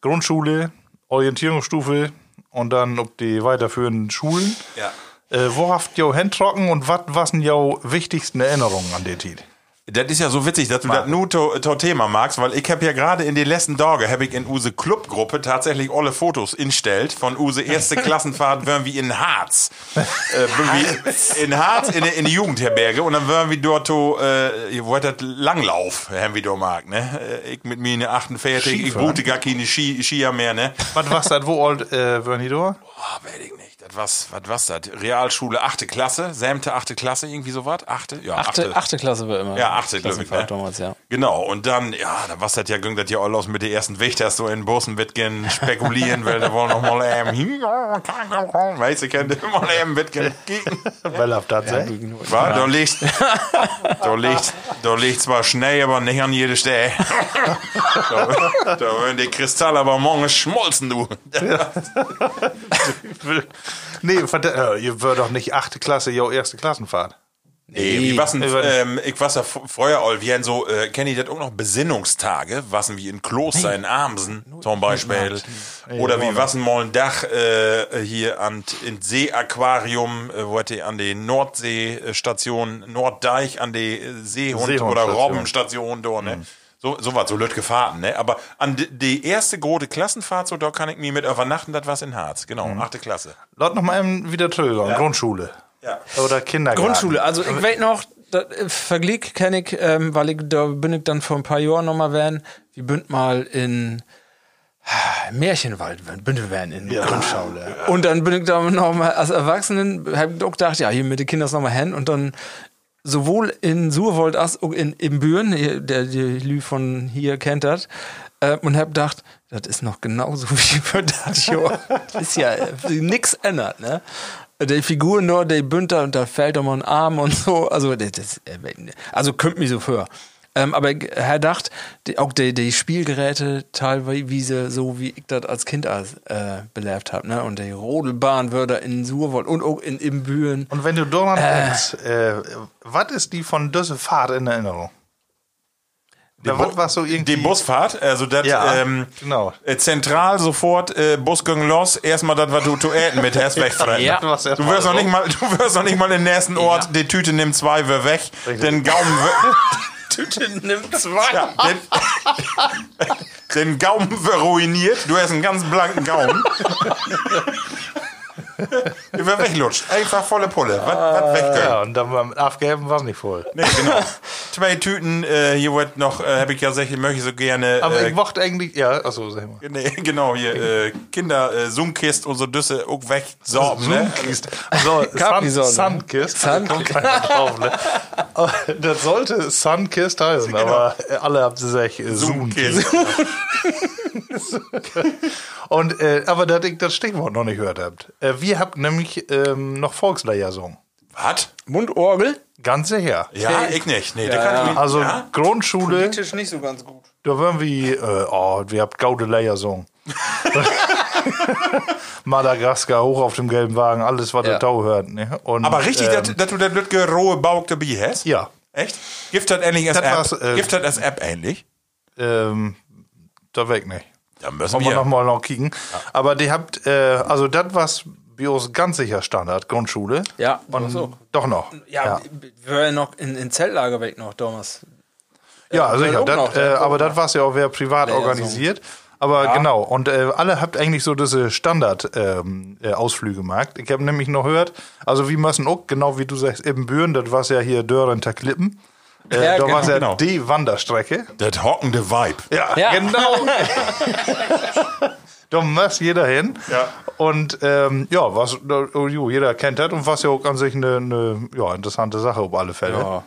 Grundschule, Orientierungsstufe und dann ob die weiterführenden Schulen. Ja. Äh, wo habt ihr Handtrocken und was waren jo wichtigsten Erinnerungen an die Zeit? Das ist ja so witzig, dass du das nur to, to Thema magst, weil ich habe ja gerade in den letzten Tagen habe ich in use Clubgruppe tatsächlich alle Fotos instellt von use erste Klassenfahrt [LAUGHS] wären wir in Harz. äh, [LAUGHS] in Harz in, in die Jugendherberge und dann wären wir dort to, äh, wo das Langlauf, haben wir dort mag, ne? Äh, Ich mit mir eine 48, ich Skifahren? brute gar keine Ski, Skier mehr, ne? Was war's das? Wo alt äh, waren die da? Oh, weiß ich nicht. Das was, was was das? Realschule, achte Klasse, Sämte, achte Klasse, irgendwie sowas? Achte? Ja, achte, achte Klasse war immer. Ja, achte, glaube ich. Ne? Damals, ja. Genau, und dann, ja, da was das ja, ging das ja all aus mit den ersten Wächters so in Bussen Wittgen spekulieren, weil da wollen noch mal ähm, weißt du, kennt immer ähm Wittgen kicken. Weil auf das ja, Wa? Da liegt, da liegt, da liegt zwar Schnee, aber nicht an jeder Stelle. [LAUGHS] da, da werden die Kristalle aber morgen schmolzen, du. [LAUGHS] [LAUGHS] Nee, äh, ihr würdet doch nicht achte Klasse, jo erste Klassenfahrt. Nee, wie was ein, war- ähm, ich was ja vorher all, wie ein so, äh, kenn ich das auch noch Besinnungstage, was wie in Kloster in Amsen zum Beispiel. Oder wie was mal ein Dach äh, hier an in See-Aquarium, äh, wo hatte an die Nordseestation Norddeich an die äh, Seehund- oder. Robbenstation dort, ne? So, so was, so Lüt gefahren, ne? Aber an die, erste große Klassenfahrt, so da kann ich mir mit übernachten, das was in Harz. Genau, achte Klasse. Laut noch mal eben wieder trögern. Grundschule. Ja. Oder Kindergarten. Grundschule, also ich weiß noch, das, Vergleich kenne ich, ähm, weil ich, da bin ich dann vor ein paar Jahren nochmal werden, wir bünd mal in äh, Märchenwald, bin wir werden in Grundschule. Und dann bin ich da nochmal als Erwachsenen, hab ich auch gedacht, ja, hier mit den Kindern nochmal hin und dann sowohl in Surwold als auch in, in Büren, hier- der die Lü von hier kennt das, äh, und hab gedacht, das ist noch genauso [LAUGHS] wie für das. Das ist ja nix ändert, ne? Die Figur nur, die Bünter und da fällt doch mal ein Arm und so. Also, das, äh, also kommt mir so vor. Ähm, aber hab gedacht, die, auch die, die Spielgeräte teilweise so, wie ich das als Kind als, äh, belebt habe, ne? Und die Rodelbahn würde in Surwold und auch in Imbüren. Und wenn du daran denkst, äh, was ist die von dieser Fahrt in Erinnerung? Ja, was war so irgendwie. Die Busfahrt, also das Ja, ähm, genau. äh, zentral sofort äh, Bus ging los, erstmal das, was du zu äten mit hast, [LAUGHS] wegfressen. Ja. Erst Du wirst noch so. nicht mal, [LAUGHS] du wirst noch nicht mal den nächsten Ort, die Tüte nimmt zwei, wir weg, den Gaumen, [LAUGHS] Tüte nimmt zwei. ja, den, den Gaumen ruiniert, du hast einen ganz blanken Gaumen. [LAUGHS] Wird weglutscht, einfach volle Pulle, was, was weg Ja, und dann beim Aufgeben war es nicht voll. Nee, genau. [LAUGHS] zwei Tüten, äh, hier wird noch, äh, habe ich ja gesagt, ich möchte so gerne. Aber äh, ich mochte eigentlich, ja, achso, sag mal. Nee, [LAUGHS] genau, hier äh, Kinder, äh, Zoomkist und so Düsse auch wegsorben, ne? Zoomkist. So, Capri-Sonne. Sun, Sunkist. Sun- Da kommt keiner drauf, ne? Das sollte Sunkist heißen, aber alle haben gesagt äh, Zoomkist. Und, äh, aber dass ich das Stichwort noch nicht gehört habt. Äh, wir habt nämlich ähm, noch Volksleiersong. Was? Mundorgel? Ganz sicher. Ja, ich nicht. Nee, da kann ich mich, Also ja? Grundschule, Tisch nicht so ganz gut. da waren wir, äh, oh, wir habt gaude Leiersong. [LAUGHS] [LAUGHS] Madagaskar hoch auf dem gelben Wagen, alles, was Ja. der Tau hört. Ne? Und, Aber richtig, ähm, dass dass du das lütge rohe Bauch dabei hast? Ja. Echt? Gibt das ähnlich als Das App? war's, äh, Gibt das als App ähnlich? Ähm, da weg nicht. Da müssen Wollen wir wir. noch mal noch kicken. Aber die habt, äh, also das was Bios ganz sicher Standard, Grundschule. Ja, Und so. doch noch. Ja, ja. wir waren noch in, in Zeltlager weg noch damals. Ja, sicher. auch Das, noch, äh, aber das war ja auch wer privat Ja, ja, so. organisiert. Aber genau, und äh, alle habt eigentlich so diese Standard-Ausflüge ähm, äh, Ausflüge gemacht. Ich habe nämlich noch gehört, also wie müssen auch, genau wie du sagst, eben Büren, das war ja hier Dörrenter Klippen. Äh, Ja, da genau, war ja genau. die Wanderstrecke. Das hockende Vibe. Ja, Ja. genau. [LAUGHS] [LAUGHS] da muss jeder hin. Ja. Und ähm, ja, was oh, jo, jeder kennt das und was ja auch an sich eine, eine ja, interessante Sache auf alle Fälle. Ja.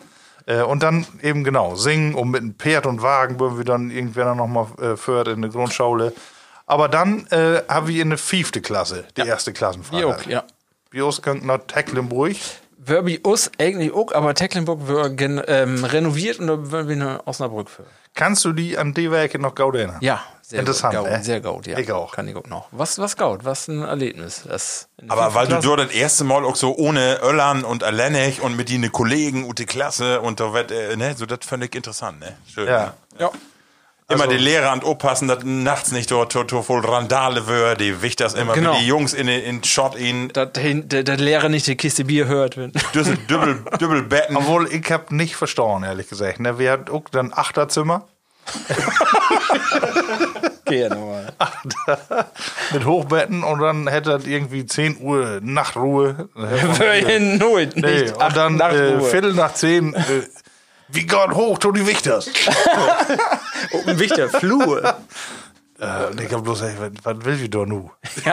Äh, und dann eben genau, singen und mit einem Pferd und Wagen würden wir dann irgendwann nochmal äh, führt in eine Grundschule. Aber dann äh, haben wir in der fünfte Klasse, die erste Klassenfahrt. Wir auch, ja. Wir nach Tecklenburg. Wir bei uns eigentlich auch, aber Tecklenburg wird ähm, renoviert und da wollen wir nach Osnabrück für. Kannst du die an die Werke noch erinnern? Ja, sehr Interessant, gut. Gaut, ne? Sehr gut, ja. Ich auch. Kann ich auch noch. Was, was Gaut? Was ein Erlebnis. Das Aber weil du Klasse- dort das erste Mal auch so ohne Öllern und Allenich und mit die Kollegen und die Klasse und da wird, äh, ne, so das fand ich interessant, ne? Schön. Ja. Ja. Immer Also- die Lehrer an aufpassen, dass nachts nicht dort, dort, dort voll Randale wird, die wicht das immer, Genau. wie die Jungs in, den- in Shot ihn, dass der, der Lehrer nicht die Kiste Bier hört. [LAUGHS] Düssel, dübbel, dübbel Betten. Obwohl, ich hab nicht verstanden, ehrlich gesagt. Ne? Wir hatten auch dann Achterzimmer [LAUGHS] Geh nochmal. [LAUGHS] mit Hochbetten und dann hätte das irgendwie 10 Uhr Nachtruhe. [LAUGHS] Not, Nee, nicht. und dann äh. Viertel nach 10. Äh, wie Gott hoch, die Wichters. Ein wichtiger Flur. Äh, und ich hab bloß gesagt, was, was will ich doch nu? [LAUGHS]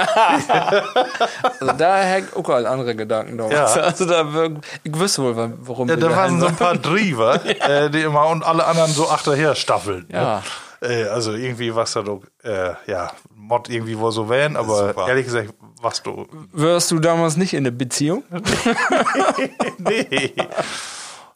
Also da hängt auch halt andere Gedanken drauf. Ja. Also da, ich wüsste wohl, wa- warum Ja, wir da waren so ein paar Driever, [LAUGHS] äh, die immer und alle anderen so achterher staffeln. Ja. Ne? Äh, also irgendwie was da doch, äh, ja, Mod irgendwie wohl so wählen, aber Super. ehrlich gesagt, was du. Wirst du damals nicht in der Beziehung? [LAUGHS] nee.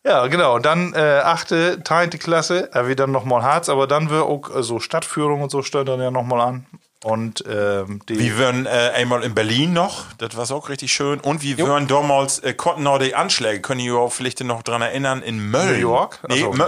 Ja, genau. Und dann äh, achte, neunte Klasse, er wird dann nochmal Harz, aber dann wird auch äh, so Stadtführung und so stellen dann ja nochmal an. Und ähm, die. Wir waren äh, einmal in Berlin noch, das war auch richtig schön. Und wir waren damals, äh, auch die Anschläge, können ihr auch vielleicht noch dran erinnern, in Mölln. New York? Nee, Ach so. Mö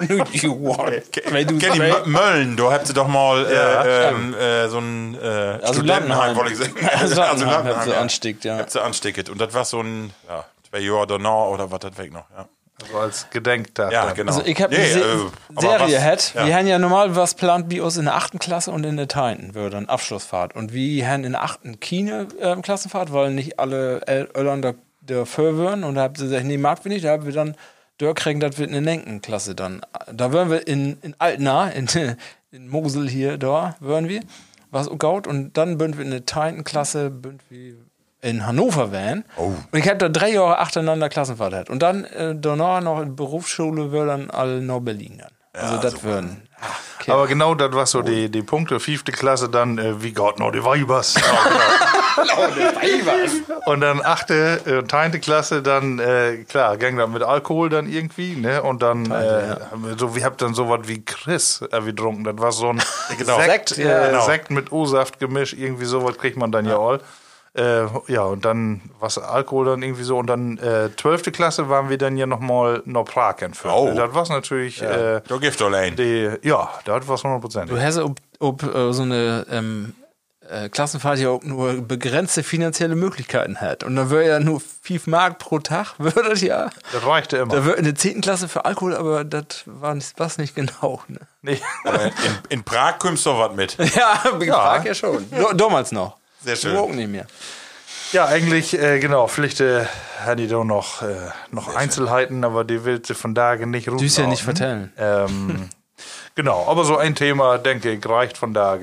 [LAUGHS] New York. [LAUGHS] Wenn du Kenn die Mö- Mölln, da habt ihr doch mal äh, Ja, ähm, äh, so ein äh, Also Studentenheim, wollte ich sagen. Also Landenheim hat sie ja. anstickt, ja. Habt ihr anstickt. Und das war so ein, ja, zwei Jahre danach oder was das weg noch, ja. also als Gedenktag. Ja, genau. Also ich habe Nee, eine Se äh, Serie was- hat. ja. Wir haben ja normal was plant wie uns in der achten Klasse und in der neunten würde dann Abschlussfahrt. Und wir haben in der achten keine ähm, Klassenfahrt, weil nicht alle El- Öllern da dafür würden. Und da haben sie gesagt, nee, mag wir nicht. Da haben wir dann dort kriegen, das wird eine Nenkenklasse dann. Da würden wir in, in Altena, [LAUGHS] in, in Mosel hier, da würden wir, was gaut. Und dann bünden wir in der neunten Klasse, bünden wir in Hannover wären. Oh. Und ich habe da drei Jahre achteinander Klassenfahrt gehabt. Und dann äh, danach noch in Berufsschule dann alle nach Berlin dann. Also das würden. Okay. Aber genau das war so die, die Punkte. Fünfte Klasse dann, äh, wie Gott noch die Weibers. [LAUGHS] und dann achte, äh, neunte Klasse dann, äh, klar, ging dann mit Alkohol dann irgendwie, ne? Und dann, äh, so, wir habt dann sowas wie Chris äh, getrunken. Das war so ein [LAUGHS] Sekt, Sekt, ja, äh, genau. Sekt mit O-Saft gemischt, irgendwie sowas kriegt man dann ja, all. Äh, ja, und dann was Alkohol dann irgendwie so. Und dann äh, zwölfte Klasse waren wir dann ja nochmal nach Prag entführt. Oh. Das war natürlich, äh, Da gibt allein. die, ja, das war 100%. Du hast ob, ob äh, so eine ähm, äh, Klassenfahrt ja auch nur begrenzte finanzielle Möglichkeiten hat. Und dann wäre ja nur 5 Mark pro Tag, [LAUGHS] würde das ja. Das reichte immer. Da wird in der 10. Klasse für Alkohol, aber das war nicht, war's nicht genau. Ne? Nee. Aber in, in Prag kommst du was mit. [LAUGHS] Ja, ja. Prag ja schon. Do, damals noch. Sehr schön. Morgen nicht mehr. Ja, eigentlich, äh, genau, vielleicht äh, hätte ich da noch, äh, noch Einzelheiten, aber die will sie von da nicht rufen. Du ja nicht vertellen. Ähm, [LAUGHS] genau, aber so ein Thema, denke ich, reicht von da.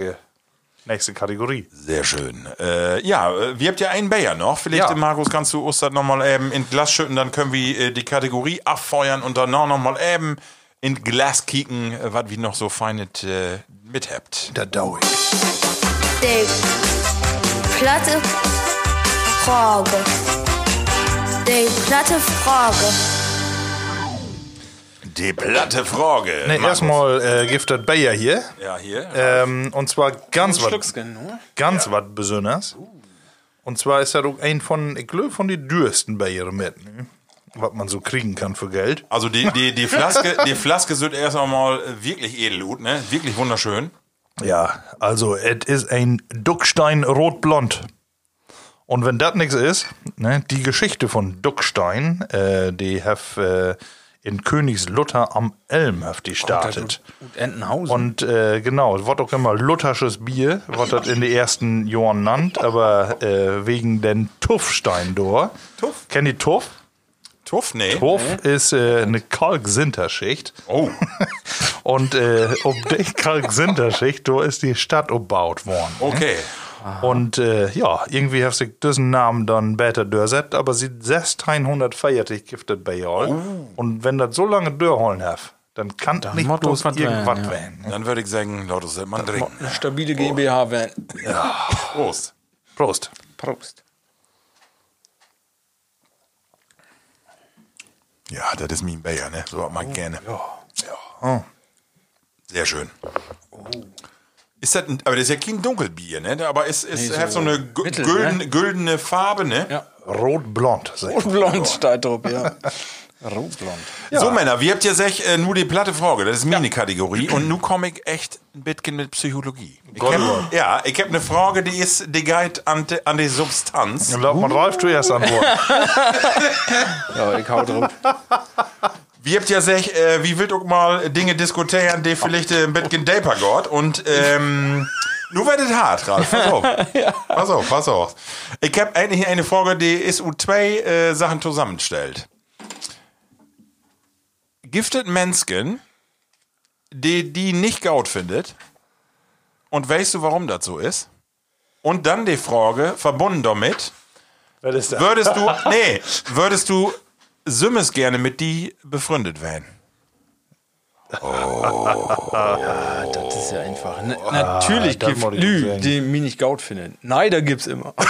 Nächste Kategorie. Sehr schön. Äh, ja, äh, wir habt ja einen Bayer noch. Vielleicht, Ja. Markus, kannst du das nochmal eben in Glas schütten, dann können wir äh, die Kategorie abfeuern und dann auch nochmal eben in Glas kicken, äh, was wir noch so feines äh, mithabt. Da dau ich. Platte Frage. Die platte Frage. Die platte Frage. Nee, erstmal äh, gibt das Bayer hier. Ja, hier. Ähm, und zwar ganz was Schluckskin, ne? ganz was Besonderes. Und zwar ist das auch ein von, ich glaube, von den dürsten Bayer mit. Ne? Was man so kriegen kann für Geld. Also die, die, die Flaske, die Flaske sind erst einmal wirklich edelgut, ne? Wirklich wunderschön. Ja, also es ist ein Duckstein rotblond. Und wenn das nichts ist, ne, die Geschichte von Duckstein, äh, die have äh, in Königslutter am Elm have die startet. Und Entenhausen. Und äh, genau, es wird auch immer luthersches Bier, wird das in den ersten Jahren nannt, aber äh, wegen den Tuffstein dort. Tuff? Kennt ihr Tuff? Tuff, nee. Tuff ist äh, eine Kalksinterschicht. Oh. [LAUGHS] Und äh, um die Kalksinterschicht, da ist die Stadt umgebaut worden. Okay. Und äh, ja, irgendwie hat sich diesen Namen dann später durchsetzt, aber sie 1640 giftet bei all. Und wenn das so lange durchholen hat, dann kann das nicht bloß was irgendwas werden, ja. werden. Dann würde ich sagen, Leute, soll man trinken. Eine stabile GmbH werden. Prost. Prost. Prost. Ja, das ist mein Bayer, ne? So mag ich gerne. Oh. Sehr schön. Ist das ein, aber das ist ja kein Dunkelbier, ne? Aber es, es Nee, hat so so eine gu- mittel, güldene, ne? güldene Farbe, ne? Ja. Rot-blond. sag ich. Rotblond steht drauf, ja. [LAUGHS] Rotblond. So, Männer, wir habt ja sech, äh, nur die platte Frage. Das ist meine Kategorie. Und nun komme ich echt ein bisschen mit Psychologie. Ich hab, ja, ich habe eine Frage, die ist, die geht an, de, an die Substanz. Dann lass mal Ralf zuerst antworten. [LAUGHS] Ja, ich hau drauf. Wir habt ja sech, äh, wie wild auch mal Dinge diskutieren, die vielleicht äh, ein bisschen deeper geht. Und, ähm, nur wird es hart, Ralf. Pass auf. [LAUGHS] Pass auf, pass auf. Ich habe eigentlich eine Frage, die ist u zwei äh, Sachen zusammenstellt. Giftet Menschen, die die nicht gaut findet. Und weißt du, warum das so ist? Und dann die Frage, verbunden damit, würdest du, [LAUGHS] nee, würdest du Sümmes gerne mit die befreundet werden? Das ist ja einfach. Na, natürlich das gibt ich Lü, die mich nicht gaut finden. Nein, da gibt's immer. [LAUGHS]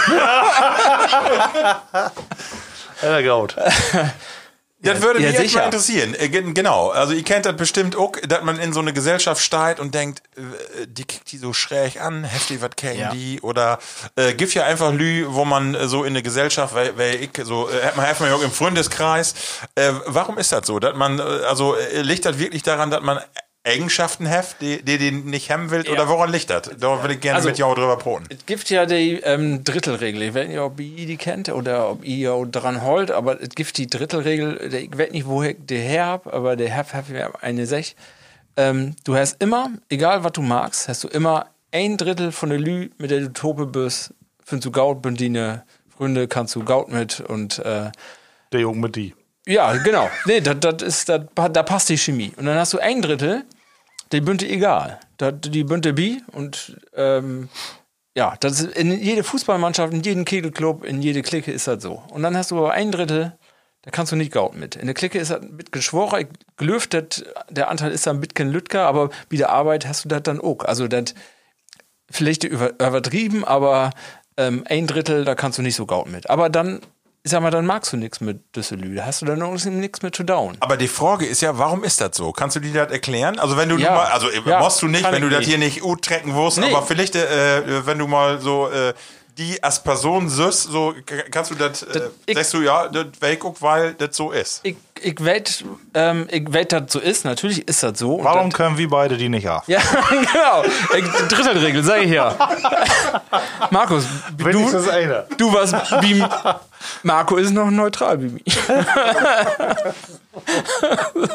Ja, Gaut. [LAUGHS] Das würde ja, mich echt sicher. mal interessieren. Äh, gen- genau. Also, ihr kennt das bestimmt auch, dass man in so eine Gesellschaft steigt und denkt, äh, die kickt die so schräg an, heftig, was kennen Ja. die? Oder äh, gibt ja einfach Lü, wo man äh, so in eine Gesellschaft, weil, weil ich so, hat man ja auch im Freundeskreis. Äh, warum ist das so? Dass man, also, liegt das wirklich daran, dass man Eigenschaften heft, die, die, die nicht hemmen will? Oder woran liegt das? Da würde ich gerne Also- mit jou drüber broten. Es gibt ja die ähm, Drittelregel. Ich weiß nicht, ob ihr die kennt oder ob ihr auch dran holt, aber es gibt die Drittelregel. Ich weiß nicht, woher ich die her hab, aber der hab, hab ich eine sech. Ähm, du hast immer, egal was du magst, hast du immer ein Drittel von der Lü, mit der du tope bist, findest du Gaut, Bündine, Freunde, kannst du Gaut mit und äh, Der Junge mit die. Ja, genau. Nee, das, das ist, das, da passt die Chemie. Und dann hast du ein Drittel, die Bünte egal. Das, die Bünte B und ähm, ja, das ist in jede Fußballmannschaft, in jeden Kegelclub, in jede Clique ist das so. Und dann hast du aber ein Drittel, da kannst du nicht gauten mit. In der Clique ist das bisschen schworer, gelüftet, der Anteil ist dann ein bisschen lütger, aber bei der Arbeit hast du das dann auch. Also das vielleicht über, übertrieben, aber ähm, ein Drittel, da kannst du nicht so gauten mit. Aber dann, ich sag mal, dann magst du nichts mit Düsseldorf. Da hast du dann nichts mit zu down. Aber die Frage ist ja, warum ist das so? Kannst du dir das erklären? Also wenn du Ja. mal, also äh, Ja, musst du nicht, wenn du das hier nicht utrecken wirst, Nee. aber vielleicht, äh, wenn du mal so äh, die als Person süß, so kannst du das, äh, ich- sagst du ja, das weg guck, weil das so ist. Ich, ich weiß, ähm, ich weiß, dass so ist. Natürlich ist das so. Und Warum das- können wir beide die nicht haben? Ja, [LAUGHS] genau. Ich, Drittelregel, sag ich ja. [LAUGHS] Markus, du, du warst wie. Marco ist noch neutral wie mich.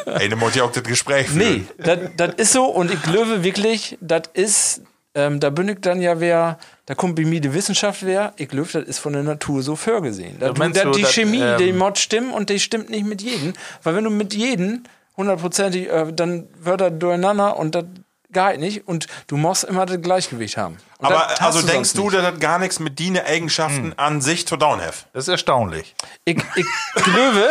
Ey, du musst ja auch das Gespräch Nee, führen. das ist so und ich glaube wirklich, das ist ähm, da bin ich dann ja wer, da kommt bei mir die Wissenschaft wer, ich glaube, das ist von der Natur so vorgesehen. Da, da, du, die Chemie, ähm, die Mod stimmt und die stimmt nicht mit jedem. Weil wenn du mit jedem hundertprozentig, äh, dann wird er durcheinander und das geht nicht und du musst immer das Gleichgewicht haben. Und Aber also denkst sonst du, nicht. das hat gar nichts mit deinen Eigenschaften an sich zu tun have? Das ist erstaunlich. Ich, ich glaube.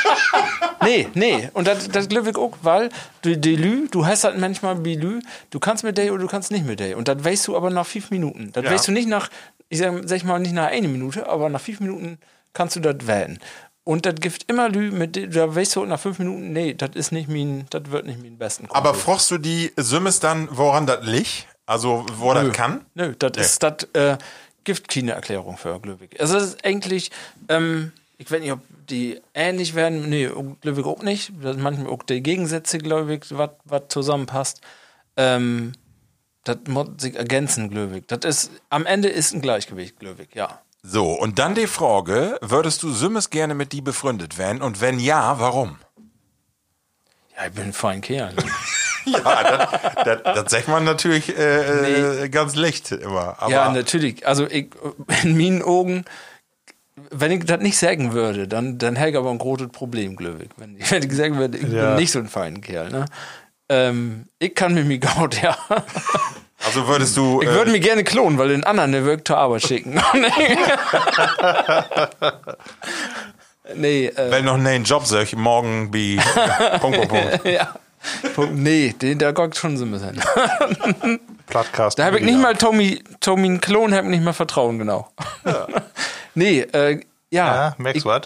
[LAUGHS] nee, nee. Und das, das glaube ich auch, weil du, die Lü, du hast halt manchmal wie Lü, du kannst mit der oder du kannst nicht mit der. Und das weißt du aber nach fünf Minuten. Das Ja. weißt du nicht nach, ich sag, sag ich mal, nicht nach einer Minute, aber nach fünf Minuten kannst du das wählen. Und das gibt immer Lü, mit da weißt du nach fünf Minuten, nee, das ist nicht mein, das wird nicht mein besten Kumpel. Aber frochst du die Sümmes dann, woran das liegt? Also, wo das kann? Nö, das ist das äh, gibt keine Erklärung für Glöwig. Also das ist eigentlich, ähm, ich weiß nicht, ob die ähnlich werden, nee, Glöwig auch nicht. Das sind manchmal auch die Gegensätze, Glöwig, was zusammenpasst. Ähm, das muss sich ergänzen, Glöwig. Das ist, am Ende ist ein Gleichgewicht, Glöwig, ja. So, und dann die Frage, würdest du Sümmes gerne mit die befreundet werden? Und wenn ja, warum? Ja, ich bin ein fein Kerl. [LAUGHS] Ja, das, das, das sagt man natürlich äh, äh, ganz leicht immer. Aber ja, natürlich. Also ich, in meinen Augen, wenn ich das nicht sagen würde, dann, dann hätte ich aber ein großes Problem, Glöwig. Wenn, ich- wenn ich sagen würde, ich Ja. bin nicht so ein feiner Kerl. Ne? Ähm, ich kann mir mich gaut, ja. also würdest du. Ich äh, würde mich gerne klonen, weil den anderen der wirkt zur Arbeit schicken. [LAUGHS] nee, äh, wenn noch einen Job sag, morgen wie. Punkt, Punkt, Punkt. ja. Punkt. Nee, den, da kommt schon so ein bisschen. [LAUGHS] Plattcast. Da habe ich nicht mal Tommy, Tommy einen Klon, habe ich nicht mal Vertrauen, genau. [LAUGHS] nee, äh, ja. Ja, merkst was?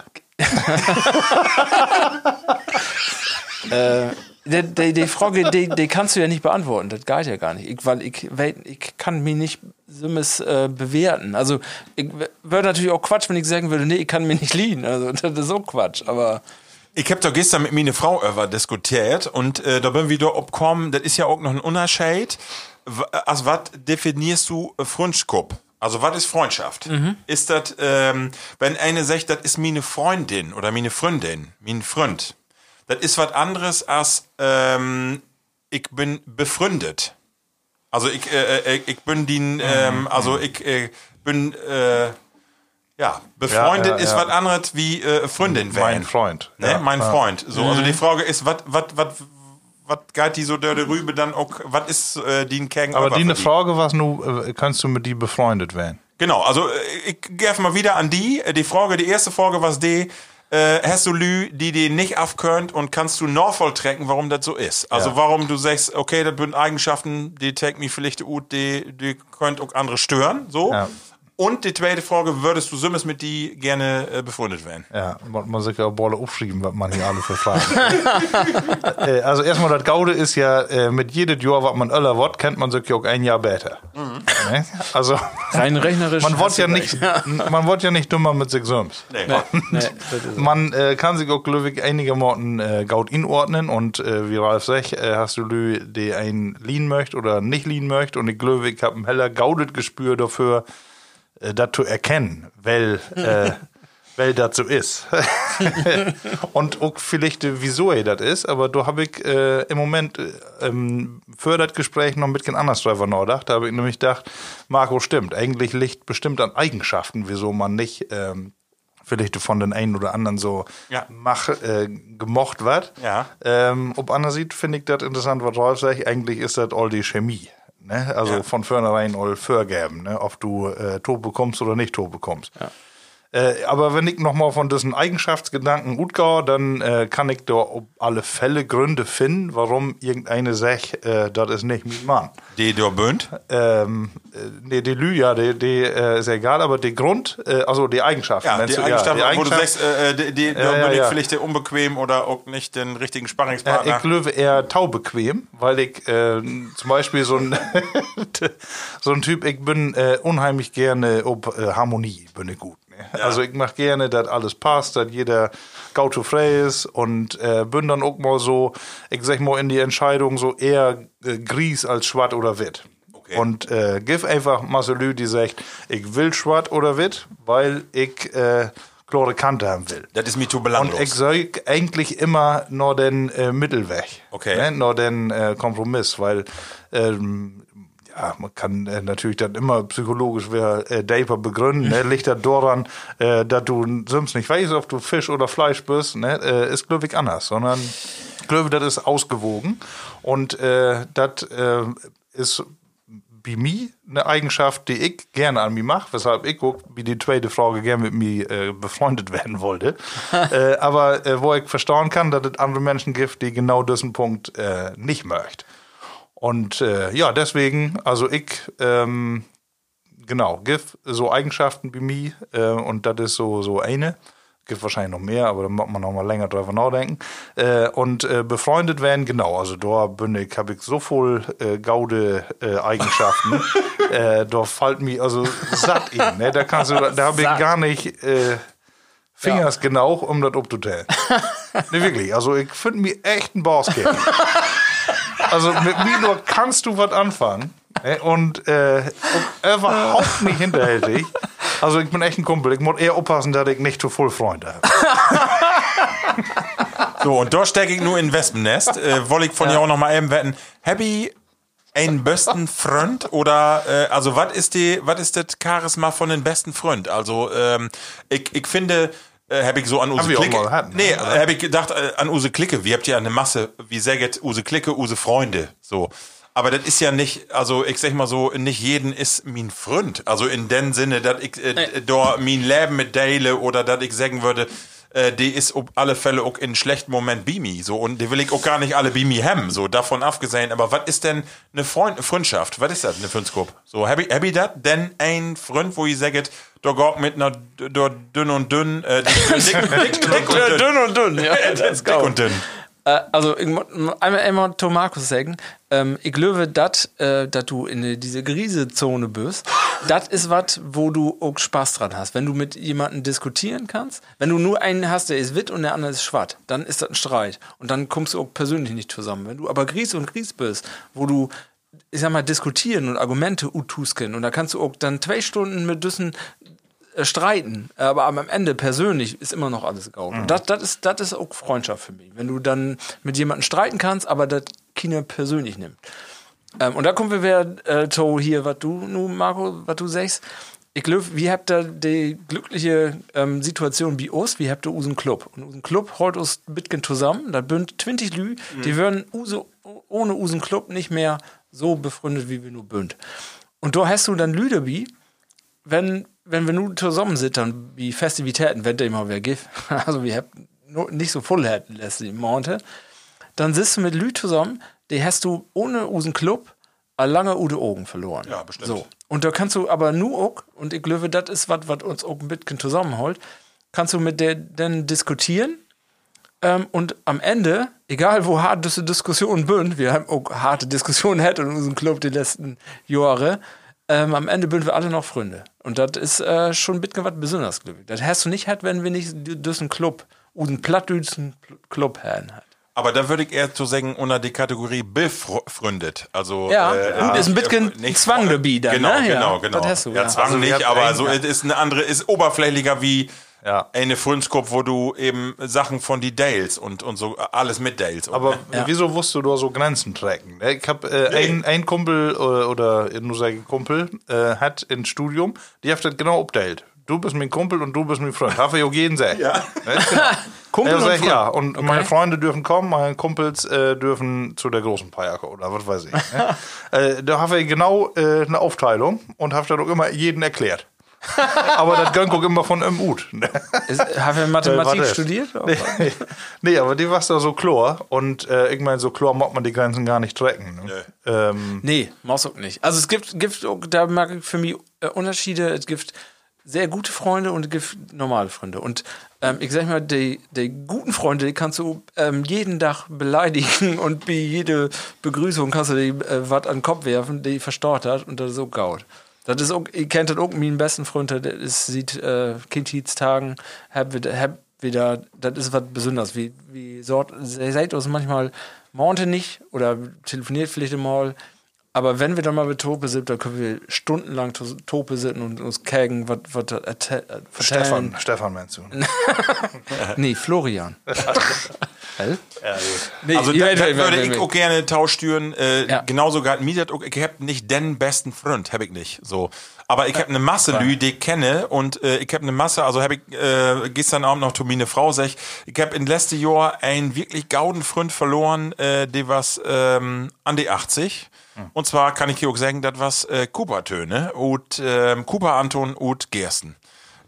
Die, die, die Frage, die, die kannst du ja nicht beantworten. Das geht ja gar nicht. Ich, weil ich, wei- ich kann mich nicht Simmes äh, bewerten. Also, ich würde natürlich auch Quatsch, wenn ich sagen würde, nee, ich kann mir nicht lieben. Also, das ist so Quatsch. Aber Ich hab da gestern mit meiner Frau über diskutiert und äh, da bin wir da obkommen, das ist ja auch noch ein Unterschied. Als was definierst du äh, Freundschaft? Also was ist Freundschaft? Ist das, ähm, wenn eine sagt, das ist meine Freundin oder meine Freundin, mein Freund, das ist was anderes als ähm, ich bin befreundet. Also ich, äh, äh, ich bin die, ähm, also ich äh, bin äh, ja befreundet ja, ist ja. was anderes wie äh, Freundin werden. Mein Freund. Ne? Mein. Freund. So, also die Frage ist, was, was, was, was geht die so der Rübe dann auch, was ist äh, die Kern? Aber die eine Frage, was nu, äh, kannst du mit die befreundet werden? Genau, also äh, ich gehe mal wieder an die. Äh, Die Frage, die erste Frage, was die, äh, hast du Lü, die die nicht aufkönnt und kannst du noch volltrecken, warum das so ist? Also Ja. warum du sagst, okay, das sind Eigenschaften, die take mich vielleicht gut, die, die könnt auch andere stören, so. Ja. Und die zweite Frage, würdest du Simmes mit die gerne äh, befreundet werden? Ja, muss man sich ja Bolle aufschreiben, was man hier alle für Fragen [LAUGHS] äh, Also erstmal, das Gaude ist ja, äh, mit jedem Jahr, was man öller wird, kennt man sich ja auch ein Jahr besser. Ne? Also, rein rechnerisch. man wird ja nicht, man wird ja nicht dummer mit sich selbst. Nee. Nee, ist Man äh, kann sich auch, glaube ich, einige Morten äh, Gaut inordnen und äh, wie Ralf sagt, äh, hast du Lü, die ein lean möcht oder nicht lean möcht und ich glaube, ich habe ein heller Gaudet Gespür dafür, äh, das zu erkennen, weil, äh, [LAUGHS] weil das so ist. [LAUGHS] und auch vielleicht, äh, wieso er das ist, aber da habe ich äh, im Moment äh, ähm, für das Gespräch noch mit kein anderes drüber nachgedacht. Da habe ich nämlich gedacht, Marco stimmt, eigentlich liegt bestimmt an Eigenschaften, wieso man nicht ähm, vielleicht von den einen oder anderen so Ja. mach, äh, gemocht wird. Ja. Ähm, ob einer sieht, finde ich das interessant, was Rolf sagt. Eigentlich ist das all die Chemie. Ne? Also Ja. von vornherein all vorgeben, ne? ob du äh, Tod bekommst oder nicht Tod bekommst. Äh, aber wenn ich nochmal von diesen Eigenschaftsgedanken gut gehe, dann äh, kann ich da auf alle Fälle Gründe finden, warum irgendeine sagt, äh, das ist nicht mein Mann. Die da bünd? Ähm, äh, nee, die Lü, ja, die, die äh, ist ja egal, aber die Grund, äh, also die Eigenschaften. Ja, die du? Eigenschaften, die wo du Eigenschaft- sagst, die, die, da ja, bin ich ja. vielleicht unbequem oder auch nicht den richtigen Ja, Sparringspartner. ich löwe eher taubequem, weil ich zum Beispiel so ein, [LAUGHS] so ein Typ, ich bin unheimlich gerne ob Harmonie, bin ich gut. Ne? Also ich mache gerne, dass alles passt, dass jeder gauto frei ist und äh, bin dann auch mal so, ich sag mal in die Entscheidung so eher äh, Gries als Schwatt oder Witt. Okay. Und äh, gib einfach Marcelü, die sagt, ich will Schwatt oder Witt, weil ich äh, klare Kante haben will. das ist mir zu Und belanglos. ich sag eigentlich immer nur den äh, Mittelweg. Okay. Ne? Nur den äh, Kompromiss, weil ähm, ja, man kann äh, natürlich dann immer psychologisch wer äh, Daper begründen. Ne? Liegt das daran, äh, dass du sonst nicht weißt, ob du Fisch oder Fleisch bist, ne? äh, ist glaube ich anders, sondern glaube, das ist ausgewogen und äh, das äh, ist bei mir eine Eigenschaft, die ich gerne an mir mache, weshalb ich auch, wie die zweite Frage, gerne mit mir äh, befreundet [LAUGHS] werden wollte. äh, aber äh, wo ich verstauen kann, dass es andere Menschen gibt, die genau diesen Punkt äh, nicht möchten. Und äh, ja, deswegen, also ich, ähm, genau, gibt so Eigenschaften bei mir äh, und das ist so, so eine. Gibt wahrscheinlich noch mehr, aber da muss man noch mal länger drüber nachdenken. Äh, und äh, befreundet werden, genau, also da bin ich, habe ich so voll äh, gaude äh, Eigenschaften. [LAUGHS] äh, da fällt mir also satt in. Ne? Da kannst du, da habe ich gar nicht äh, Fingers genau, um das abzuteilen. [LAUGHS] ne, wirklich. Also ich finde mich echt ein Bosskerl. [LAUGHS] Also mit mir nur kannst du was anfangen. Und, äh, und überhaupt nicht hinterhältig. Also ich bin echt ein Kumpel. Ich muss eher aufpassen, dass ich nicht zu voll Freunde habe. So, und da stecke ich nur in Wespennest. Äh, Wollte ich von dir auch noch mal eben wetten. Happy einen besten Freund oder äh, also was ist die was ist das Charisma von den besten Freund? Also ähm, ich, ich finde äh, habe ich so an Use Haben wir Klicke. ne? nee, habe ich gedacht äh, an Use Klicke. Wie habt ihr eine Masse, wie säget Use Klicke, Use Freunde, so. Aber das ist ja nicht, also ich sag mal so, nicht jeden ist mein Freund. Also in dem Sinne, dass ich äh, da mein Leben mit teile oder dass ich sagen würde, äh, die ist auf alle Fälle auch in einem schlechten Moment Bimi. So, und die will ich auch gar nicht alle Bimi haben, so davon abgesehen. Aber was ist denn eine Freund Freundschaft? Was ist das, eine Freundschaft? So, hab ich, hab ich das denn ein Freund, wo ich sagt, da geht mit einer dünn und dünn, äh, [LAUGHS] dick, dick, dick, dick dünn und dünn, ja. [LAUGHS] Dick und dünn. Äh, also ich einmal einmal zu Markus sagen, ähm, ich glaube, dass äh, dat du in die- diese Grisezone bist, [LAUGHS] das ist was, wo du auch Spaß dran hast. Wenn du mit jemandem diskutieren kannst, wenn du nur einen hast, der ist wit und der andere ist schwatt, dann ist das ein Streit. Und dann kommst du auch persönlich nicht zusammen. Wenn du aber Gries und Gries bist, wo du ich sag mal, diskutieren und Argumente utusken und da kannst du auch dann zwei Stunden mit diesen äh, streiten, aber am Ende persönlich ist immer noch alles gaut. Und das, das, ist, das ist auch Freundschaft für mich. Wenn du dann mit jemandem streiten kannst, aber das Kino persönlich nimmt. Ähm, und da kommen wir wieder äh, zu hier, was du, nu, Marco, was du sagst. Ich glaube, wie habt ihr die glückliche ähm, Situation wie uns, wie habt ihr unseren Club? Und unseren Club holt uns ein bisschen zusammen, da bünd 20 Lü, die würden use, ohne unseren Club nicht mehr so befreundet, wie wir nur bünd. Und da hast du dann Lü dabei, wenn, wenn wir nur zusammen sitzen, wie Festivitäten, wenn der immer wer gibt, [LAUGHS] also wir haben nicht so voll hätten die Monate, dann sitzt du mit Lü zusammen, die hast du ohne unseren Club a lange Ude Augen verloren. Ja, bestimmt. So. Und da kannst du aber nur auch, und ich glaube, das ist was, was uns auch ein bisschen zusammenholt, kannst du mit der dann diskutieren ähm, und am Ende, egal wo hart diese Diskussionen sind, wir haben auch harte Diskussionen [LAUGHS] gehabt in unserem Club die letzten Jahre, ähm, am Ende sind wir alle noch Freunde. Und das ist äh, schon ein bisschen was Besonderes, glaube ich. Das hast du nicht halt, wenn wir nicht diesen Club, unseren plattdütschen Club hätten. Halt. Aber da würde ich eher zu sagen, unter die Kategorie befreundet. Also, Ja, äh, und ist ein bisschen nicht- Zwang dabei dann, Genau, ne? Ja, genau, genau. das hast du, ja, ja. Zwang Also, nicht, aber so, ja. es ist eine andere, ist oberflächlicher wie Ja. eine Freundschaft, wo du eben Sachen von die Dales und, und so alles mit Dales. und, Aber ne? wieso musst du da so Grenzen tracken? ne? Ich habe äh, ein, ein Kumpel oder, oder nur sage ich Kumpel äh, hat ein Studium, die hat das genau updated. Du bist mein Kumpel und du bist mein Freund. Habe ich auch jeden sagen. Ja. Genau. [LAUGHS] Kumpel ja, und sag ich, Freund. ja, und meine Freunde dürfen kommen, meine Kumpels äh, dürfen zu der großen Pajacke oder was weiß ich. Ne? [LAUGHS] äh, da habe ich genau äh, eine Aufteilung und habe dann auch immer jeden erklärt. [LAUGHS] Aber das gönnt auch immer von im Ut. [LAUGHS] Haben wir Mathematik warte. studiert? [LAUGHS] Nee, nee, aber die war da so Chlor und äh, ich meine, so Chlor mag man die Grenzen gar nicht tracken. Ne? Ähm, Nee, muss auch nicht. Also es gibt, gibt da mag ich für mich äh, Unterschiede. Es gibt sehr gute Freunde und es gibt normale Freunde. Und ähm, ich sag mal, die, die guten Freunde, die kannst du ähm, jeden Tag beleidigen und bei jede Begrüßung kannst du die äh, was an den Kopf werfen, die verstaut hat und das ist auch gaut. Das ist ihr kennt das auch, meinen besten Freund, der sieht äh, Kindheitstagen, hab wieder, hab wieder, das ist was Besonderes. Wie, wie sort, ihr seid uns manchmal Monte nicht oder telefoniert vielleicht mal. Aber wenn wir dann mal mit Tope sind, dann können wir stundenlang to- Tope sitzen und uns kägen, was was da erzäh- äh, Stefan. Stefan meinst du? [LAUGHS] [LAUGHS] Nee, Florian. [LAUGHS] Nee, Also da, da würde ich auch gerne tauschtüren. Äh, Ja. Genauso gehabt mir auch, ich hab nicht den besten Freund, hab ich nicht. So. Aber ich hab eine Masse Lü, die ich kenne und äh, ich hab eine Masse, also hab ich äh, gestern Abend noch zu meine Frau sag, ich hab in letzten Jahr einen wirklich gauden Freund verloren, äh, der was ähm, an die 80. Und zwar kann ich hier auch sagen, das was äh, Cooper-Töne und ähm, Cooper Anton und Gersten.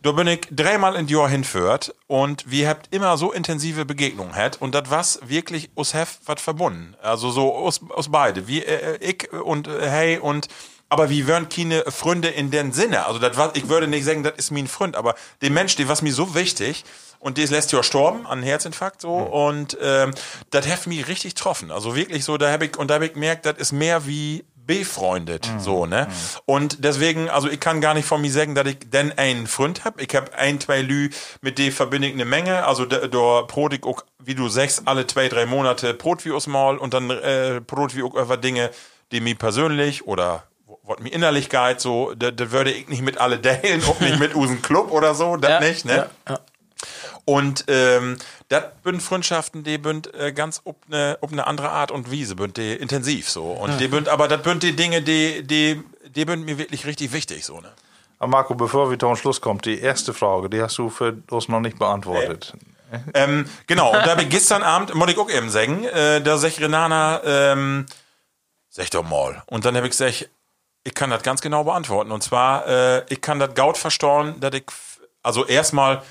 Da bin ich dreimal in Jahr hinführt und wir habt immer so intensive Begegnungen hat und das was wirklich us hef wat verbunden. Also so aus, aus beide. Wie äh, ich und äh, hey und aber wir wären keine Freunde in den Sinne. Also das was ich würde nicht sagen, das ist mein Freund, aber der Mensch, der was mir so wichtig und der ist letztes Jahr gestorben an Herzinfarkt so und ähm, das hat mich richtig getroffen. Also wirklich so, da habe ich und da habe ich gemerkt, das ist mehr wie befreundet, so, ne? Und deswegen, also ich kann gar nicht von mir sagen, dass ich denn einen Freund hab. Ich hab ein, zwei Lü, mit denen verbinde ich eine Menge. Also da, da brot ich auch, wie du sagst, alle zwei, drei Monate Brot wie aus Maul und dann äh, Brot wie auch über Dinge, die mir persönlich oder was mir Innerlichkeit so, da, da würde ich nicht mit alle teilen, auch nicht mit Usen Club oder so, das Ja, nicht, ne? Und ähm, das bünd Freundschaften, die bünd äh, ganz ob eine ob ne andere Art und Wiese, bünd die intensiv so. Und die bünd, aber das bünd die Dinge, die, die, die bünd mir wirklich richtig wichtig, so, ne? Aber Marco, bevor wir zum Schluss kommen, die erste Frage, die hast du für uns noch nicht beantwortet. Ähm, genau, und da ich gestern Abend, muss ich auch eben sagen, äh, da sag ich Renana, ähm, sag doch mal. Und dann habe ich gesagt, ich kann das ganz genau beantworten. Und zwar, äh, ich kann das gaut verstauen, dass ich, also erstmal,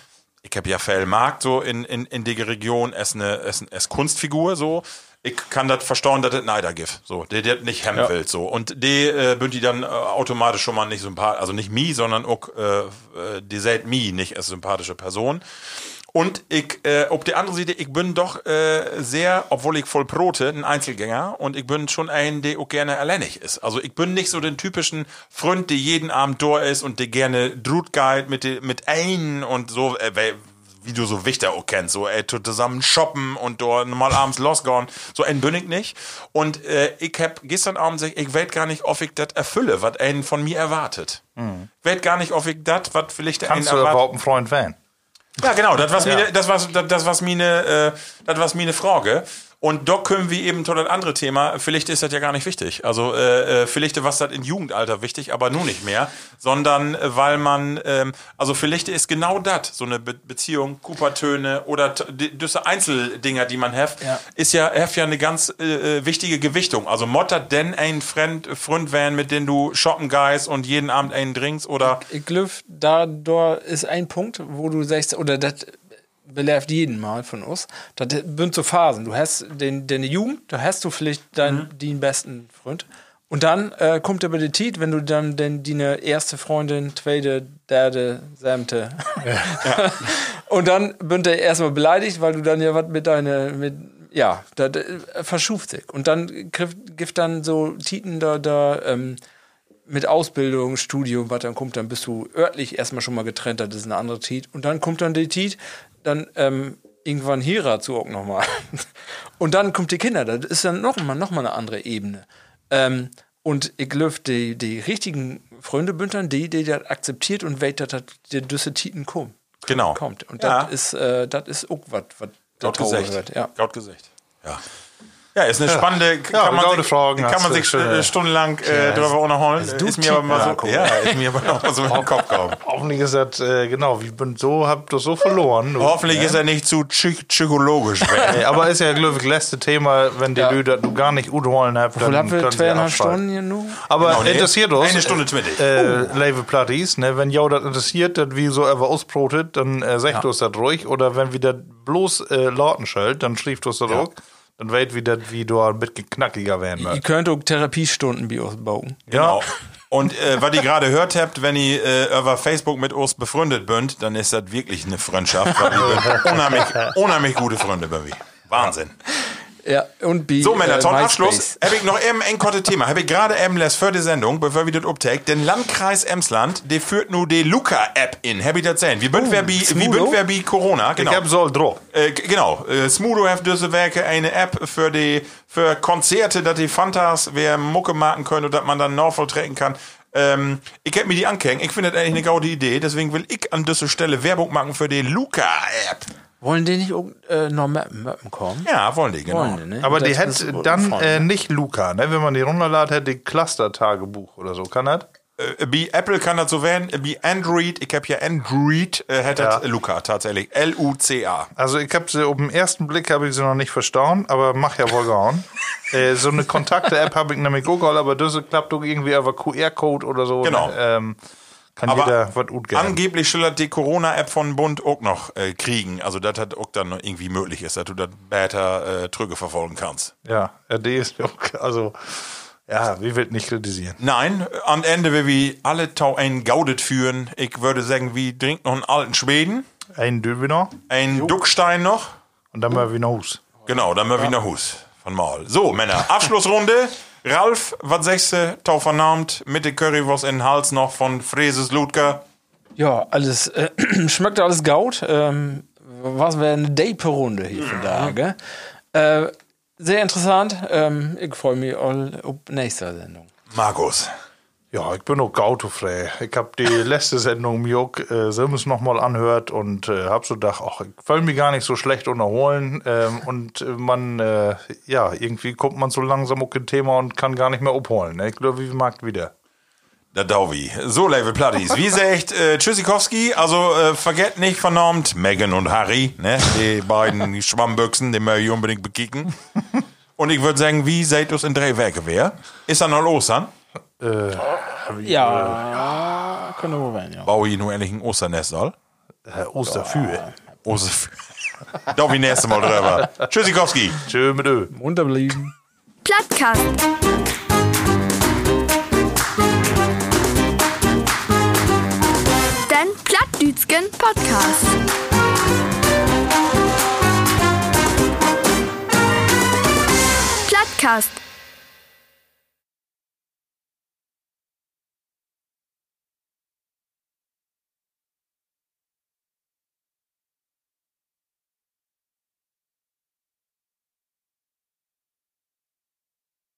ich habe ja Fell Markt so in, in, in der Region, es eine, es, es Kunstfigur so. Ich kann das verstauen, dass das Neider gibt. So, der, der nicht hemmen will, so. Und die äh, bünd die dann äh, automatisch schon mal nicht sympathisch, also nicht mi, sondern auch, äh, äh, die seht mi nicht als sympathische Person. Und ich, äh, auf der anderen Seite, ich bin doch äh, sehr, obwohl ich voll Brote, ein Einzelgänger und ich bin schon ein, der auch gerne alleinig ist. Also ich bin nicht so den typischen Freund, der jeden Abend da ist und der gerne drut geht mit, de- mit ein und so, äh, weil- wie du so Wichter auch kennst, so ey, tut zusammen shoppen und dort mal abends losgehen. So ein bin ich nicht. Und äh, ich hab gestern Abend gesagt, ich weiß gar nicht, ob ich das erfülle, was einen von mir erwartet. Ich weiß gar nicht, ob ich das, was vielleicht einen Kannst du erwartet. überhaupt ein Freund werden? Ja, genau, das was meine, das was, das, das was meine, äh, das was meine Frage. Und da können wir eben das andere Thema, vielleicht ist das ja gar nicht wichtig. Also äh, äh, vielleicht was das in Jugendalter wichtig, aber nun nicht mehr, sondern äh, weil man, ähm, also vielleicht ist genau das, so eine Be Beziehung, Coopertöne oder diese Einzeldinger, die man hat, Ja. ist ja, hat ja eine ganz äh, äh, wichtige Gewichtung. Also mottert denn ein Freund, Freund werden, mit dem du shoppen gehst und jeden Abend einen trinkst oder Ich glaube, da, da ist ein Punkt, wo du sagst, oder das beläuft jeden Mal von uns, das sind so Phasen. Du hast den, deine Jugend, da hast du vielleicht deinen den besten Freund. Und dann äh, kommt aber die Zeit, wenn du dann den, deine erste Freundin, zweite, dritte, siebte. [LAUGHS] Und dann bin er erstmal beleidigt, weil du dann ja was mit deiner, mit, ja, da, da verschuft sich. Und dann gibt dann so Titen da, da, ähm, mit Ausbildung, Studium, was dann kommt, dann bist du örtlich erstmal schon mal getrennt, das ist eine andere Tit. Und dann kommt dann die Tit, dann ähm, irgendwann Hira zu auch nochmal. [LAUGHS] Und dann kommt die Kinder, das ist dann nochmal noch mal eine andere Ebene. Ähm, und ich glaube, die, die richtigen Freunde bündern, die, die das akzeptiert und weht, dass das die düsse Titen kommt. Genau. kommt. Und Ja. das ist, äh, das ist auch was, was da Gaut gesagt. wird. Ja. Gesagt. Ja. Ja, ist eine spannende, Ja, kann man sich, Fragen kann man sich schöne- äh, stundenlang äh, drüber unterholen. du Ist mir aber mal so, ja, ist mir aber noch mal so in den Kopf gekommen. Hoffentlich ist das, äh, genau, ich bin so, hab das so verloren. Hoffentlich ist er nicht zu psych psychologisch. Ey, aber ist ja, glaube ich, das letzte Thema, wenn die Ja. Leute du gar nicht utholen habt, dann haben wir zweieinhalb. Stunden hier nur? Aber Genau, nee. interessiert uns. Eine Stunde 20. Äh, Leve Platties, ne? Wenn jou das interessiert, dass wie so ever ausbrotet, dann äh, sagt uns das ruhig. Oder wenn wir das bloß äh, lauten schellt, dann schrieft uns das auch. Dann weht wie das wie du ein bisschen knackiger werden Ihr wird. könnt auch Therapiestunden bei uns bauen. Genau. Und äh, was ihr gerade hört habt, wenn ihr äh, über Facebook mit uns befreundet bünd, dann ist das wirklich eine Freundschaft. Weil [LAUGHS] unheimlich, unheimlich gute Freunde bei mir. Wahnsinn. Ja, und bei, So, Männer, äh, zum. Abschluss habe ich noch eben ein kurzes Thema. Habe ich gerade eben les für die Sendung, bevor wir das uptake, den Landkreis Emsland, der führt nur die Luca-App in. Habe ich das sehen? Wie bünd wer bi, wie bünd wer bi Corona? Genau. Ich hab so drauf. Äh, genau, äh, Smudo hat diese Werke eine App für die für Konzerte, dass die Fantas wer Mucke machen können und dass man dann Norfolk treten kann. Ähm, ich hätte mir die angehängt. Ich finde das eigentlich eine gaude Idee. Deswegen will ich an dieser Stelle Werbung machen für die Luca-App. Wollen die nicht äh, noch Möppen, Möppen kommen? Ja, wollen die, genau. Wollen die, ne? Aber die Das ist hätte wohl dann von, äh, nicht Luca, ne? Wenn man die runterladet, hätte die Cluster-Tagebuch oder so. Kann das? Äh, Bei Apple kann das so werden, äh, bei Android, ich habe ja Android, äh, hätte Ja. Luca tatsächlich. L-U-C-A. Also ich habe sie auf den ersten Blick habe ich sie noch nicht verstauen, aber mach ja wohl gehauen. [LAUGHS] äh, so eine Kontakte-App habe ich nämlich auch gehauen, aber das klappt doch irgendwie über QR-Code oder so. Genau. Ne? Ähm, kann Aber jeder was gut gerne. Angeblich soll das die Corona-App von Bund auch noch äh, kriegen. Also, das hat auch dann irgendwie möglich ist, dass du das besser äh, Trüge verfolgen kannst. Ja, RD ist auch, also ja, wie will nicht kritisieren. Nein, am Ende, wenn wir alle Tau ein Gaudet führen, ich würde sagen, wir trinken noch einen alten Schweden, Ein Döwe noch einen Duckstein noch. und dann mal wieder Hus. Genau, dann mal wieder Hus von Mal. So, Männer, Abschlussrunde. Ralf, was sagst du, Tau vernahmt, mit der Currywurst in den Hals noch von Fräses Ludger. Ja, alles äh, [CLEARS THROAT] schmeckt alles gaut. Ähm, was wäre eine Day-Per-Runde hier von da, gell? Äh, sehr interessant. Ähm, ich freue mich auf nächste Sendung. Markus. Ja, ich bin auch gautofrei. Ich habe die [LAUGHS] letzte Sendung mir auch äh, Sims nochmal anhört und äh, hab so gedacht, ach, ich will mich gar nicht so schlecht unterholen. Ähm, und äh, man, äh, ja, irgendwie kommt man so langsam auf ein Thema und kann gar nicht mehr abholen. Ne? Ich glaube, wie mag wieder. Der Dauvi. So, Level Platties. Wie sagt äh, Tschüssikowski, also äh, vergesst nicht vernormt Megan und Harry, ne? Die beiden [LAUGHS] Schwammbüchsen, die wir hier unbedingt bekicken. Und ich würde sagen, wie seid ihr in drei Werke wer? Ist dann noch Ostern? Ja, können wir werden, ja. Baue ich nur endlich ein Osternest soll? Äh, Osterfühe. Oster. Dauvi nächste Mal drüber. Tschüssikowski. Tschö mit Ö. Unterblieben. Plattkast. Den Plattdütschen Podcast. Plattkast.